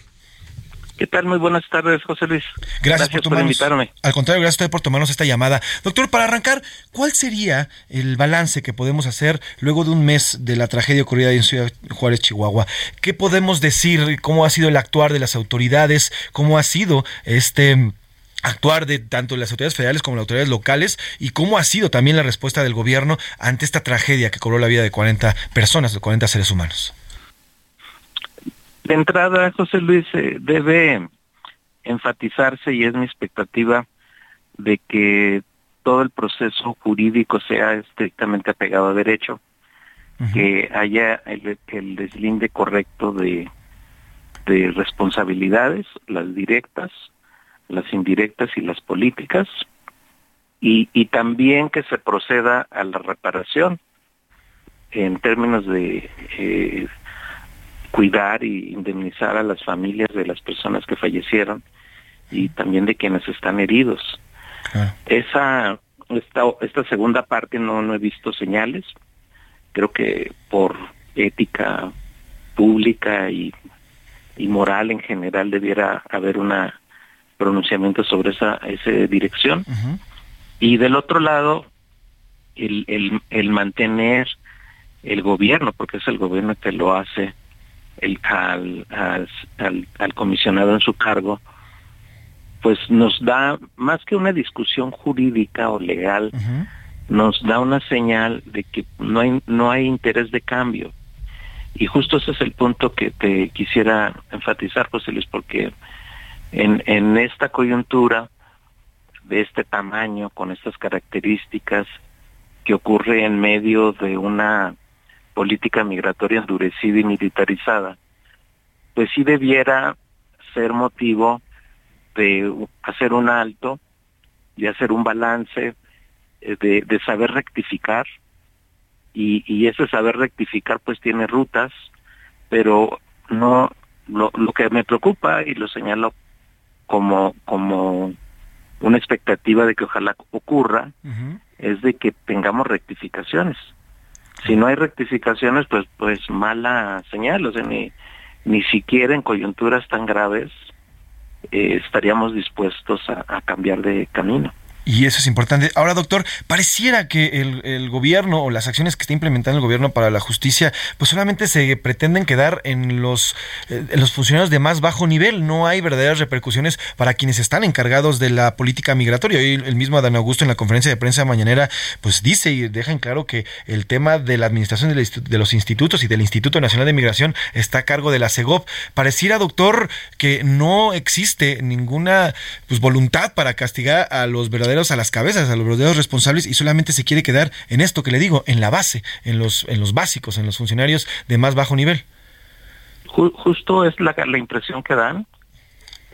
S23: ¿Qué tal? Muy buenas tardes, José Luis.
S4: Gracias, por, tomarnos, invitarme. Al contrario, gracias a usted por tomarnos esta llamada. Doctor, para arrancar, ¿cuál sería el balance que podemos hacer luego de un mes de la tragedia ocurrida en Ciudad Juárez, Chihuahua? ¿Qué podemos decir? ¿Cómo ha sido el actuar de las autoridades? ¿Cómo ha sido este actuar de tanto las autoridades federales como las autoridades locales y cómo ha sido también la respuesta del gobierno ante esta tragedia que cobró la vida de 40 personas, de 40 seres humanos?
S23: De entrada, José Luis, eh, debe enfatizarse y es mi expectativa de que todo el proceso jurídico sea estrictamente apegado a derecho, que haya el, el, deslinde correcto de, de responsabilidades, las directas, las indirectas y las políticas, y, y también que se proceda a la reparación en términos de eh, cuidar y indemnizar a las familias de las personas que fallecieron y también de quienes están heridos. Esa esta, esta segunda parte no, no he visto señales. Creo que por ética pública y, y moral en general debiera haber una pronunciamiento sobre esa, esa dirección. Y del otro lado, el, el, el mantener el gobierno, porque es el gobierno que lo hace, el, al, al, al, comisionado en su cargo, pues nos da, más que una discusión jurídica o legal, nos da una señal de que no hay, no hay interés de cambio. Y justo ese es el punto que te quisiera enfatizar, José Luis, porque en, en esta coyuntura de este tamaño, con estas características, que ocurre en medio de una política migratoria endurecida y militarizada, pues sí debiera ser motivo de hacer un alto, de hacer un balance, eh, de, de saber rectificar, y, y, ese saber rectificar pues tiene rutas, pero no lo, lo que me preocupa y lo señalo como como una expectativa de que ojalá ocurra uh -huh. es de que tengamos rectificaciones si no hay rectificaciones, pues pues mala señal, o sea, ni, ni siquiera en coyunturas tan graves eh, estaríamos dispuestos a, a, cambiar de camino.
S4: Y eso es importante. Ahora, doctor, pareciera que el, gobierno o las acciones que está implementando el gobierno para la justicia, pues solamente se pretenden quedar en los, eh, en los funcionarios de más bajo nivel. No hay verdaderas repercusiones para quienes están encargados de la política migratoria. Hoy el mismo Adán Augusto en la conferencia de prensa mañanera, pues dice y deja en claro que el tema de la administración de los institutos y del Instituto Nacional de Migración está a cargo de la CEGOP. Pareciera, doctor, que no existe ninguna pues, voluntad para castigar a los verdaderos a las cabezas, a los verdaderos responsables y solamente se quiere quedar en esto que le digo, en la base, en los, en los básicos, en los funcionarios de más bajo nivel.
S23: Justo es la, la impresión que dan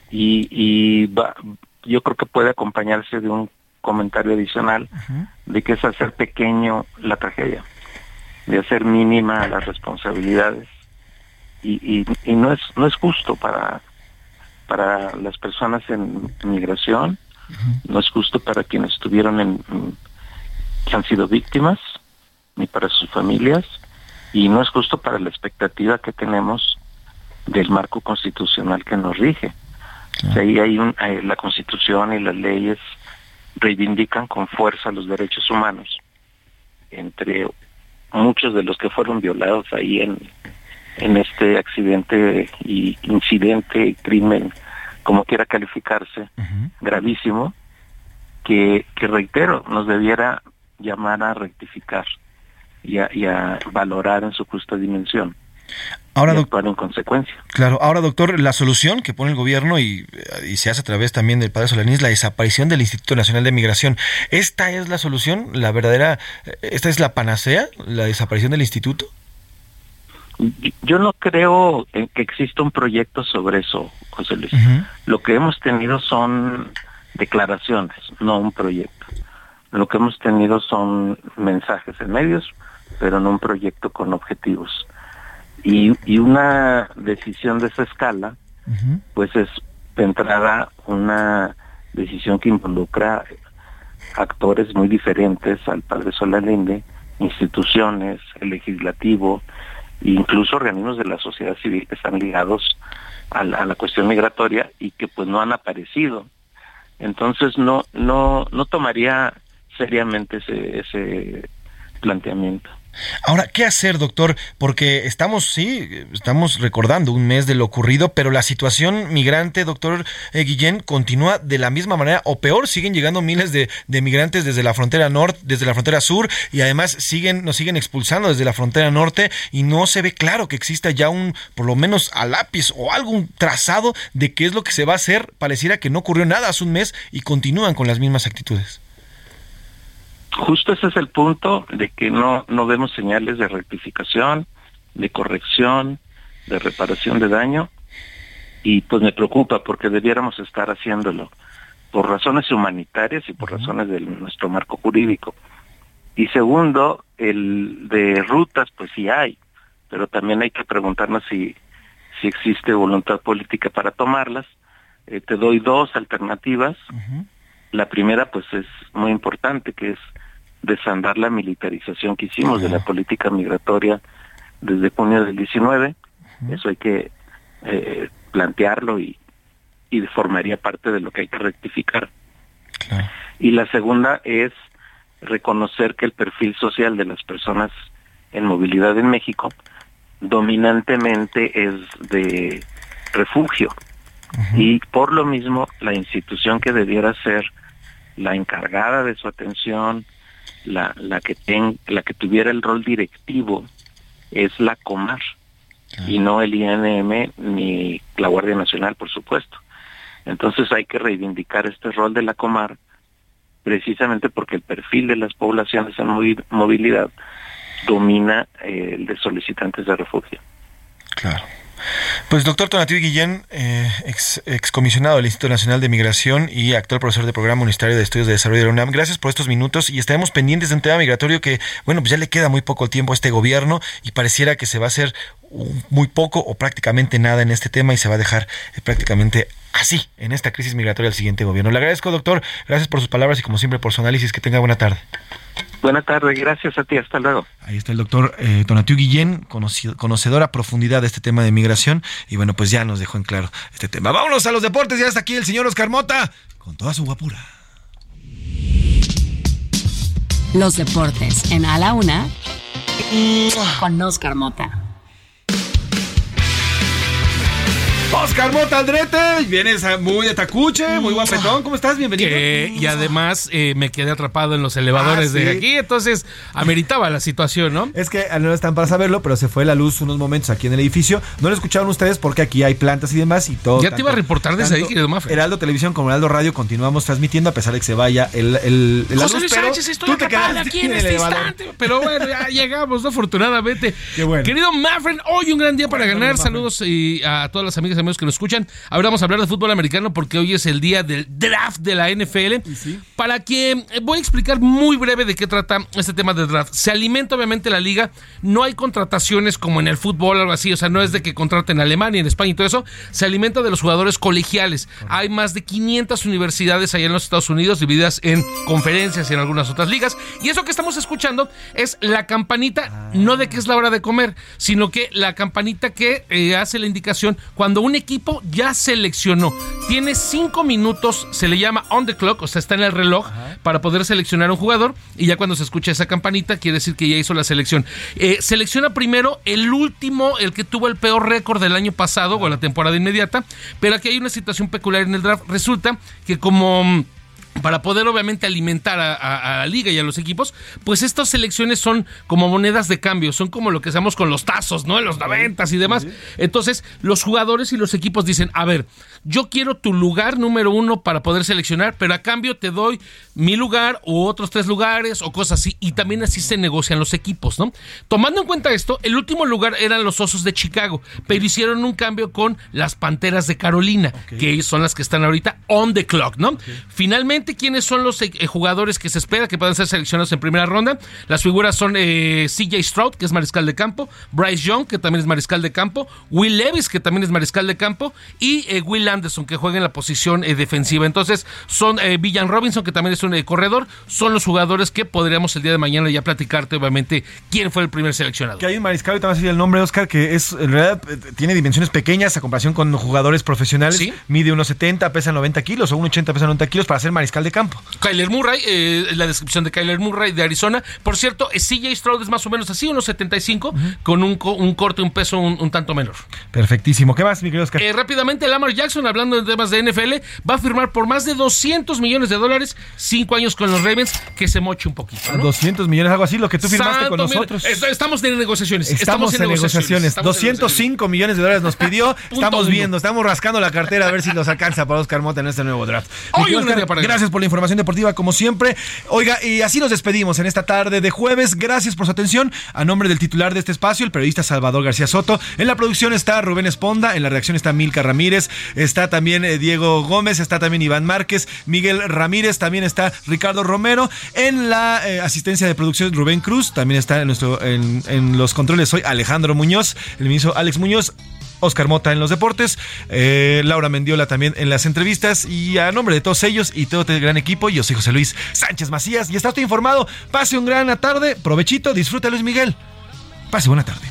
S23: y, yo creo que puede acompañarse de un comentario adicional de que es hacer pequeño la tragedia, de hacer mínima las responsabilidades y, y, no es no es justo para para las personas en migración no es justo para quienes estuvieron en, que han sido víctimas, ni para sus familias, y no es justo para la expectativa que tenemos del marco constitucional que nos rige. ahí hay un, eh, la constitución y las leyes reivindican con fuerza los derechos humanos, entre muchos de los que fueron violados ahí en, en este accidente y incidente y crimen como quiera calificarse, gravísimo, que, que, reitero, nos debiera llamar a rectificar y a, valorar en su justa dimensión. Ahora, doctor, en consecuencia.
S4: Claro, ahora, doctor, la solución que pone el gobierno y, y se hace a través también del padre Solaní es la desaparición del Instituto Nacional de Migración. ¿Esta es la solución? ¿La verdadera? ¿Esta es la panacea? ¿La desaparición del instituto?
S23: Yo no creo en que exista un proyecto sobre eso, José Luis. Lo que hemos tenido son declaraciones, no un proyecto. Lo que hemos tenido son mensajes en medios, pero no un proyecto con objetivos. Y, y una decisión de esa escala, pues es de entrada una decisión que involucra actores muy diferentes al padre Solalinde, instituciones, el legislativo, incluso organismos de la sociedad civil que están ligados a la, cuestión migratoria y que pues no han aparecido. Entonces no no no tomaría seriamente ese, ese planteamiento.
S4: Ahora, ¿qué hacer, doctor? Porque estamos, sí, estamos recordando un mes de lo ocurrido, pero la situación migrante, doctor eh, Guillén, continúa de la misma manera o peor. Siguen llegando miles de, migrantes desde la frontera norte, desde la frontera sur, y además siguen, nos siguen expulsando desde la frontera norte, y no se ve claro que exista ya un, por lo menos a lápiz o algún trazado de qué es lo que se va a hacer. Pareciera que no ocurrió nada hace un mes y continúan con las mismas actitudes
S23: justo ese es el punto de que no, no vemos señales de rectificación, de corrección, de reparación de daño, y pues me preocupa porque debiéramos estar haciéndolo por razones humanitarias y por razones de nuestro marco jurídico. Y segundo, el de rutas, pues sí hay, pero también hay que preguntarnos si, si existe voluntad política para tomarlas. Eh, te doy dos alternativas. La primera, pues es muy importante, que es desandar la militarización que hicimos de la política migratoria desde junio del 19. Eso hay que eh, plantearlo y, y formaría parte de lo que hay que rectificar. Y la segunda es reconocer que el perfil social de las personas en movilidad en México dominantemente es de refugio. Y por lo mismo, la institución que debiera ser la encargada de su atención, la, la que ten, la que tuviera el rol directivo es la Comar y no el INM ni la Guardia Nacional, por supuesto. Entonces hay que reivindicar este rol de la Comar precisamente porque el perfil de las poblaciones en movilidad domina eh, el de solicitantes de refugio.
S4: Claro. Pues doctor Tonatiu Guillén, eh, ex, excomisionado del Instituto Nacional de Migración y actual profesor del Programa Universitario de Estudios de Desarrollo de la UNAM, gracias por estos minutos y estaremos pendientes de un tema migratorio que, bueno, pues ya le queda muy poco tiempo a este gobierno y pareciera que se va a hacer muy poco o prácticamente nada en este tema y se va a dejar eh, prácticamente así en esta crisis migratoria al siguiente gobierno. Le agradezco, doctor, gracias por sus palabras y como siempre por su análisis. Que tenga buena tarde.
S23: Buenas tardes, gracias a ti, hasta luego.
S4: Ahí está el doctor eh, Tonatiu Guillén, conocido, conocedor a profundidad de este tema de migración, y bueno, pues ya nos dejó en claro este tema. Vámonos a los deportes, ya está aquí el señor Oscar Mota, con toda su guapura.
S6: Los deportes en A la Una con Oscar Mota.
S4: Oscar Mota Aldrete, vienes muy de tacuche, muy guapetón, ¿cómo estás? Bienvenido.
S24: Que- y además eh, me quedé atrapado en los elevadores
S4: Ah,
S24: de aquí, entonces ameritaba la situación, ¿no?
S4: Es que no están para saberlo, pero se fue la luz unos momentos aquí en el edificio. No lo escucharon ustedes porque aquí hay plantas y demás y todo.
S24: Ya te iba a reportar desde ahí, querido Mafe.
S4: Heraldo Televisión como Heraldo Radio continuamos transmitiendo a pesar de que se vaya el, el, la
S24: José
S4: luz,
S24: Luis
S4: pero
S24: Sánchez, estoy
S4: tú te
S24: aquí en
S4: el
S24: este instante. Pero bueno, ya llegamos, ¿no? Afortunadamente.
S4: Qué bueno.
S24: Querido Mafren, hoy un gran día para ganar. Saludos y a todas las amigas amigos que nos escuchan. Ahora vamos a hablar de fútbol americano porque hoy es el día del draft de la NFL. Para que eh, voy a explicar muy breve de qué trata este tema del draft. Se alimenta obviamente la liga. No hay contrataciones como en el fútbol o algo así. O sea, no es de que contraten en Alemania, en España y todo eso. Se alimenta de los jugadores colegiales. Hay más de 500 universidades allá en los Estados Unidos divididas en conferencias y en algunas otras ligas. Y eso que estamos escuchando es la campanita, no de que es la hora de comer, sino que la campanita que eh, hace la indicación cuando un equipo ya seleccionó. Tiene cinco minutos, se le llama on the clock, o sea, está en el reloj para poder seleccionar a un jugador. Y ya cuando se escucha esa campanita, quiere decir que ya hizo la selección. Eh, selecciona primero el último, el que tuvo el peor récord del año pasado o la temporada inmediata. Pero aquí hay una situación peculiar en el draft. Resulta que como mm, para poder obviamente alimentar a, a- a la liga y a los equipos, pues estas selecciones son como monedas de cambio, son como lo que hacemos con los tazos, ¿no? En los noventas y demás. Entonces, los jugadores y los equipos dicen, a ver, yo quiero tu lugar número uno para poder seleccionar, pero a cambio te doy mi lugar u otros tres lugares o cosas así. Y también así se negocian los equipos, ¿no? Tomando en cuenta esto, el último lugar eran los Osos de Chicago, pero hicieron un cambio con las Panteras de Carolina, que son las que están ahorita on the clock, ¿no? Finalmente, ¿quiénes son los eh, jugadores que se espera que puedan ser seleccionados en primera ronda? Las figuras son eh, CJ Stroud, que es mariscal de campo, Bryce Young, que también es mariscal de campo, Will Levis, que también es mariscal de campo, y eh, Will Anderson, que juega en la posición eh, defensiva. Entonces, son eh, Villan Robinson, que también es un eh, corredor, son los jugadores que podríamos el día de mañana ya platicarte, obviamente, quién fue el primer seleccionado.
S4: Que hay un mariscal, ahorita vas a decir el nombre, Oscar, que es en realidad eh, tiene dimensiones pequeñas a comparación con jugadores profesionales. Mide unos 70, pesa 90 kilos o 1,80 pesa 90 kilos para ser mariscal de campo.
S24: Kyler Murray, eh, la descripción de Kyler Murray de Arizona. Por cierto, CJ Stroud es más o menos así, unos 75, con un, co- un corte, un peso un, un tanto menor.
S4: Perfectísimo. ¿Qué más, mi querido Oscar?
S24: Eh, rápidamente, Lamar Jackson, hablando de temas de NFL, va a firmar por más de 200 millones de dólares, cinco años con los Ravens, que se moche un poquito. ¿no?
S4: 200 millones, algo así, lo que tú firmaste con
S24: Santo,
S4: nosotros.
S24: est- Estamos en negociaciones.
S4: Estamos, en negociaciones.
S24: estamos en
S4: 205 millones de dólares nos pidió. estamos
S24: uno.
S4: viendo, estamos rascando la cartera a ver si los alcanza para Oscar Mota en este nuevo draft.
S24: Hoy
S4: Oscar,
S24: ganar.
S4: Por la información deportiva, como siempre. Oiga, y así nos despedimos en esta tarde de jueves. Gracias por su atención. A nombre del titular de este espacio, el periodista Salvador García Soto. En la producción está Rubén Esponda. En la redacción está Milka Ramírez. Está también eh, Diego Gómez. Está también Iván Márquez. Miguel Ramírez. También está Ricardo Romero. En la eh, asistencia de producción, Rubén Cruz. También está en, nuestro, en, en los controles. Soy Alejandro Muñoz. El ministro Alex Muñoz. Oscar Mota en los deportes, eh, Laura Mendiola también en las entrevistas y a nombre de todos ellos y todo el gran equipo, yo soy José Luis Sánchez Macías y está usted informado. Pase un gran tarde, provechito, disfruta Luis Miguel. Pase buena tarde.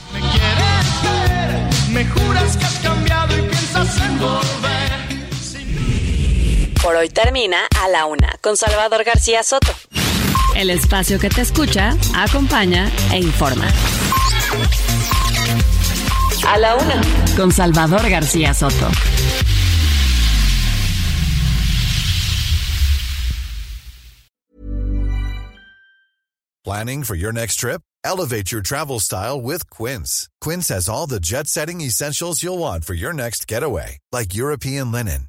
S25: Me juras que has cambiado y piensas en volver.
S6: Por hoy termina A la Una con Salvador García Soto. El espacio que te escucha, acompaña e informa. A la Una con Salvador García Soto.
S26: Planning for your next trip? Elevate your travel style with Quince. Quince has all the jet setting essentials you'll want for your next getaway, like European linen,